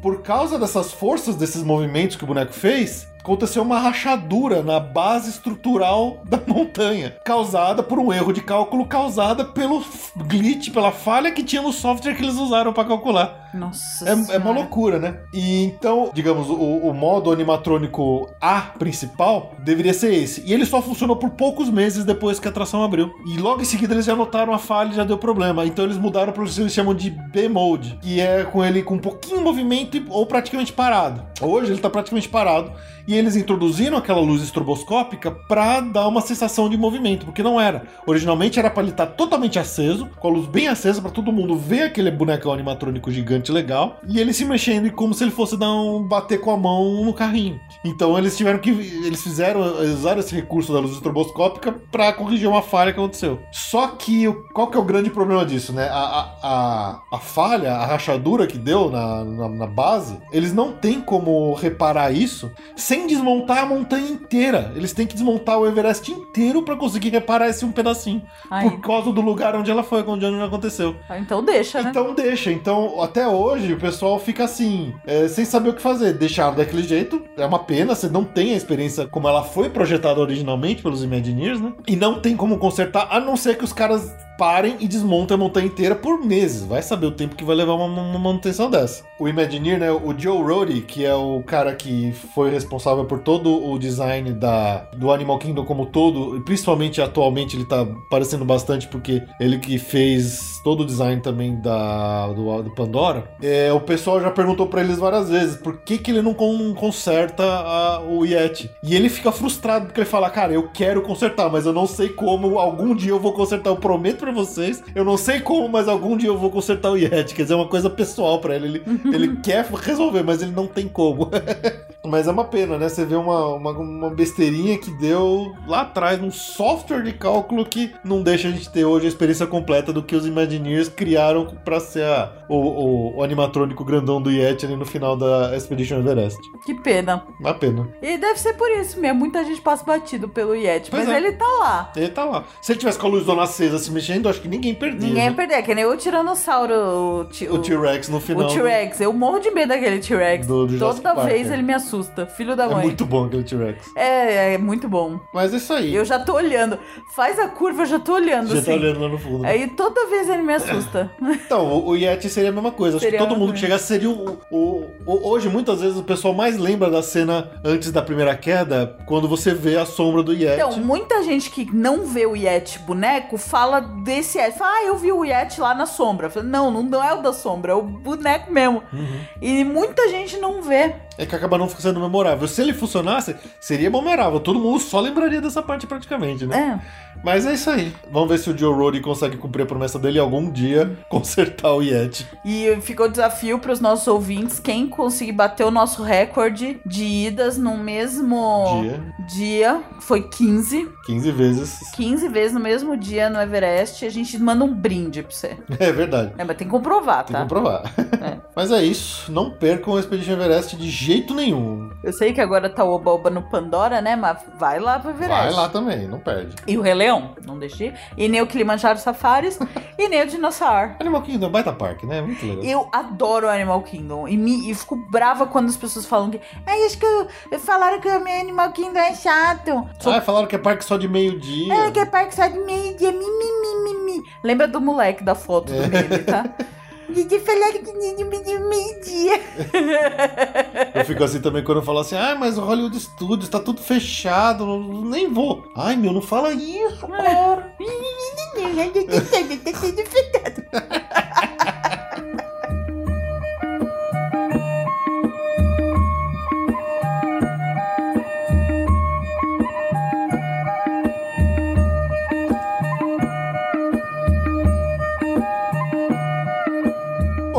Por causa dessas forças, desses movimentos que o boneco fez, aconteceu uma rachadura na base estrutural da montanha, causada por um erro de cálculo causada pelo glitch, pela falha que tinha no software que eles usaram para calcular. Nossa É, é uma loucura, né? E então, digamos, o, o modo animatrônico A principal deveria ser esse. E ele só funcionou por poucos meses depois que a atração abriu. E logo em seguida eles já notaram a falha e já deu problema. Então eles mudaram para o que eles chamam de B-Mode, que é com ele com um pouquinho de movimento ou praticamente parado. Hoje ele tá praticamente parado. E eles introduziram aquela luz estroboscópica para dar uma sensação de movimento, porque não era. Originalmente era para ele estar totalmente aceso, com a luz bem acesa para todo mundo ver aquele bonecão animatrônico gigante legal, e ele se mexendo como se ele fosse dar um bater com a mão no carrinho. Então eles tiveram que eles fizeram usaram esse recurso da luz estroboscópica para corrigir uma falha que aconteceu. Só que qual que é o grande problema disso, né? A, a, a, a falha, a rachadura que deu na, na, na base, eles não têm como reparar isso sem desmontar a montanha inteira. Eles têm que desmontar o Everest inteiro para conseguir reparar esse um pedacinho. Ai, Por causa do lugar onde ela foi, onde aconteceu. então deixa, né? Então deixa. Então, até hoje, o pessoal fica assim, é, sem saber o que fazer. Deixaram daquele jeito. É uma pena, você não tem a experiência como ela foi projetada originalmente pelos Imagineers, né? E não tem como consertar, a não ser que os caras parem e desmontem a montanha inteira por meses. Vai saber o tempo que vai levar uma, uma manutenção dessa. O Imagineer, né? O Joe Roddy, que é o cara que foi responsável por todo o design da, do Animal Kingdom como todo, e principalmente atualmente ele tá aparecendo bastante porque ele que fez todo o design também da, do, do Pandora. É, o pessoal já perguntou pra eles várias vezes por que, que ele não con- conserta a- o Yeti. E ele fica frustrado porque ele fala: Cara, eu quero consertar, mas eu não sei como. Algum dia eu vou consertar, eu prometo pra vocês. Eu não sei como, mas algum dia eu vou consertar o Yeti. Quer dizer, é uma coisa pessoal pra ele. Ele, ele quer resolver, mas ele não tem como. Mas é uma pena, né? Você vê uma, uma, uma besteirinha que deu lá atrás, num software de cálculo que não deixa a gente ter hoje a experiência completa do que os Imagineers criaram pra ser a- o, o, o animatrônico grandão do Yeti ali no final da Expedition Everest. Que pena. Uma pena. E deve ser por isso mesmo. Muita gente passa batido pelo Yeti. Pois mas é. ele tá lá. Ele tá lá. Se ele tivesse com a luz dona acesa se mexendo, acho que ninguém perdia. Ninguém ia né? perder. Que nem o Tiranossauro. O, T-Rex no final. O T-Rex. Eu morro de medo daquele T-Rex. Do- do Toda vez é. ele me assusta. Filho da É mãe. muito bom aquele T-Rex. É, é muito bom. Mas é isso aí. Eu já tô olhando. Faz a curva, eu já tô olhando Já assim. tá olhando lá no fundo. Aí toda vez ele me assusta. Então, o, o Yeti seria a mesma coisa. Acho Seria que todo mundo que chegasse seria o, o- o- Hoje, muitas vezes, o pessoal mais lembra da cena antes da primeira queda, quando você vê a sombra do Yeti. Então, muita gente que não vê o Yeti boneco fala desse Yeti. Fala, ah, eu vi o Yeti lá na sombra. Falei, não, não é o da sombra, é o boneco mesmo. Uhum. E muita gente não vê. É que acaba não sendo memorável. Se ele funcionasse, seria memorável. Todo mundo só lembraria dessa parte praticamente, né? É. Mas é isso aí. Vamos ver se o Joe Roddy consegue cumprir a promessa dele algum dia consertar o Yeti. E ficou desafio para os nossos ouvintes quem conseguir bater o nosso recorde de idas no mesmo Dia. dia. Foi 15. 15 vezes. 15 vezes no mesmo dia no Everest. A gente manda um brinde pra você. É verdade. É, mas tem que comprovar, Tem que tá? comprovar. É. Mas é isso. Não percam o Expedition Everest de jeito nenhum. Eu sei que agora tá o Oba-Oba no Pandora, né? Mas vai lá pro Everest. Vai lá também, não perde. E o Rei Leão, não deixei. E nem o Kilimanjaro Safaris. e nem o Dinossauro. Animal Kingdom é baita parque, né? Muito legal. Eu adoro Animal Kingdom. E, me, e fico brava quando as pessoas falam que. Ai, acho que eu- falaram que o meu Animal Kingdom é chato. Sou Ah, falaram que é parque só de meio-dia. É, que é parque só de meio-dia. Mi, mi, mi, mi. Lembra do moleque da foto do meme, tá? Didi falaram que tinha de meio-dia. Eu fico assim também quando eu falo assim, ah, mas o Hollywood Studios tá tudo fechado, nem vou. Ai, meu, não fala isso, cara.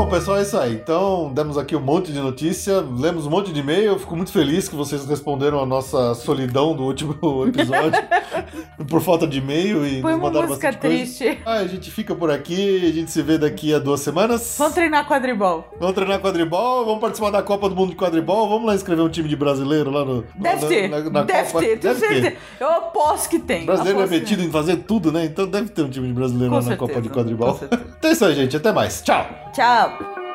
Bom, pessoal, é isso aí. Então, demos aqui um monte de notícia, lemos um monte de e-mail. Eu fico muito feliz que vocês responderam a nossa solidão do último episódio por falta de e-mail e Põe nos uma mandaram música bastante coisa. triste. Ah, a gente fica por aqui, a gente se vê daqui a duas semanas. Vamos treinar quadribol. Vamos treinar quadribol, vamos participar da Copa do Mundo de Quadribol, vamos lá inscrever um time de brasileiro lá no. Deve na- ter. na- na deve Copa. ter, Deve ter. certeza. Eu aposto que tem. O brasileiro é aposto que metido em fazer tudo, né? Então deve ter um time de brasileiro Com lá na certeza, Copa de Quadribol. Então é isso aí, gente. Até mais. Tchau! up.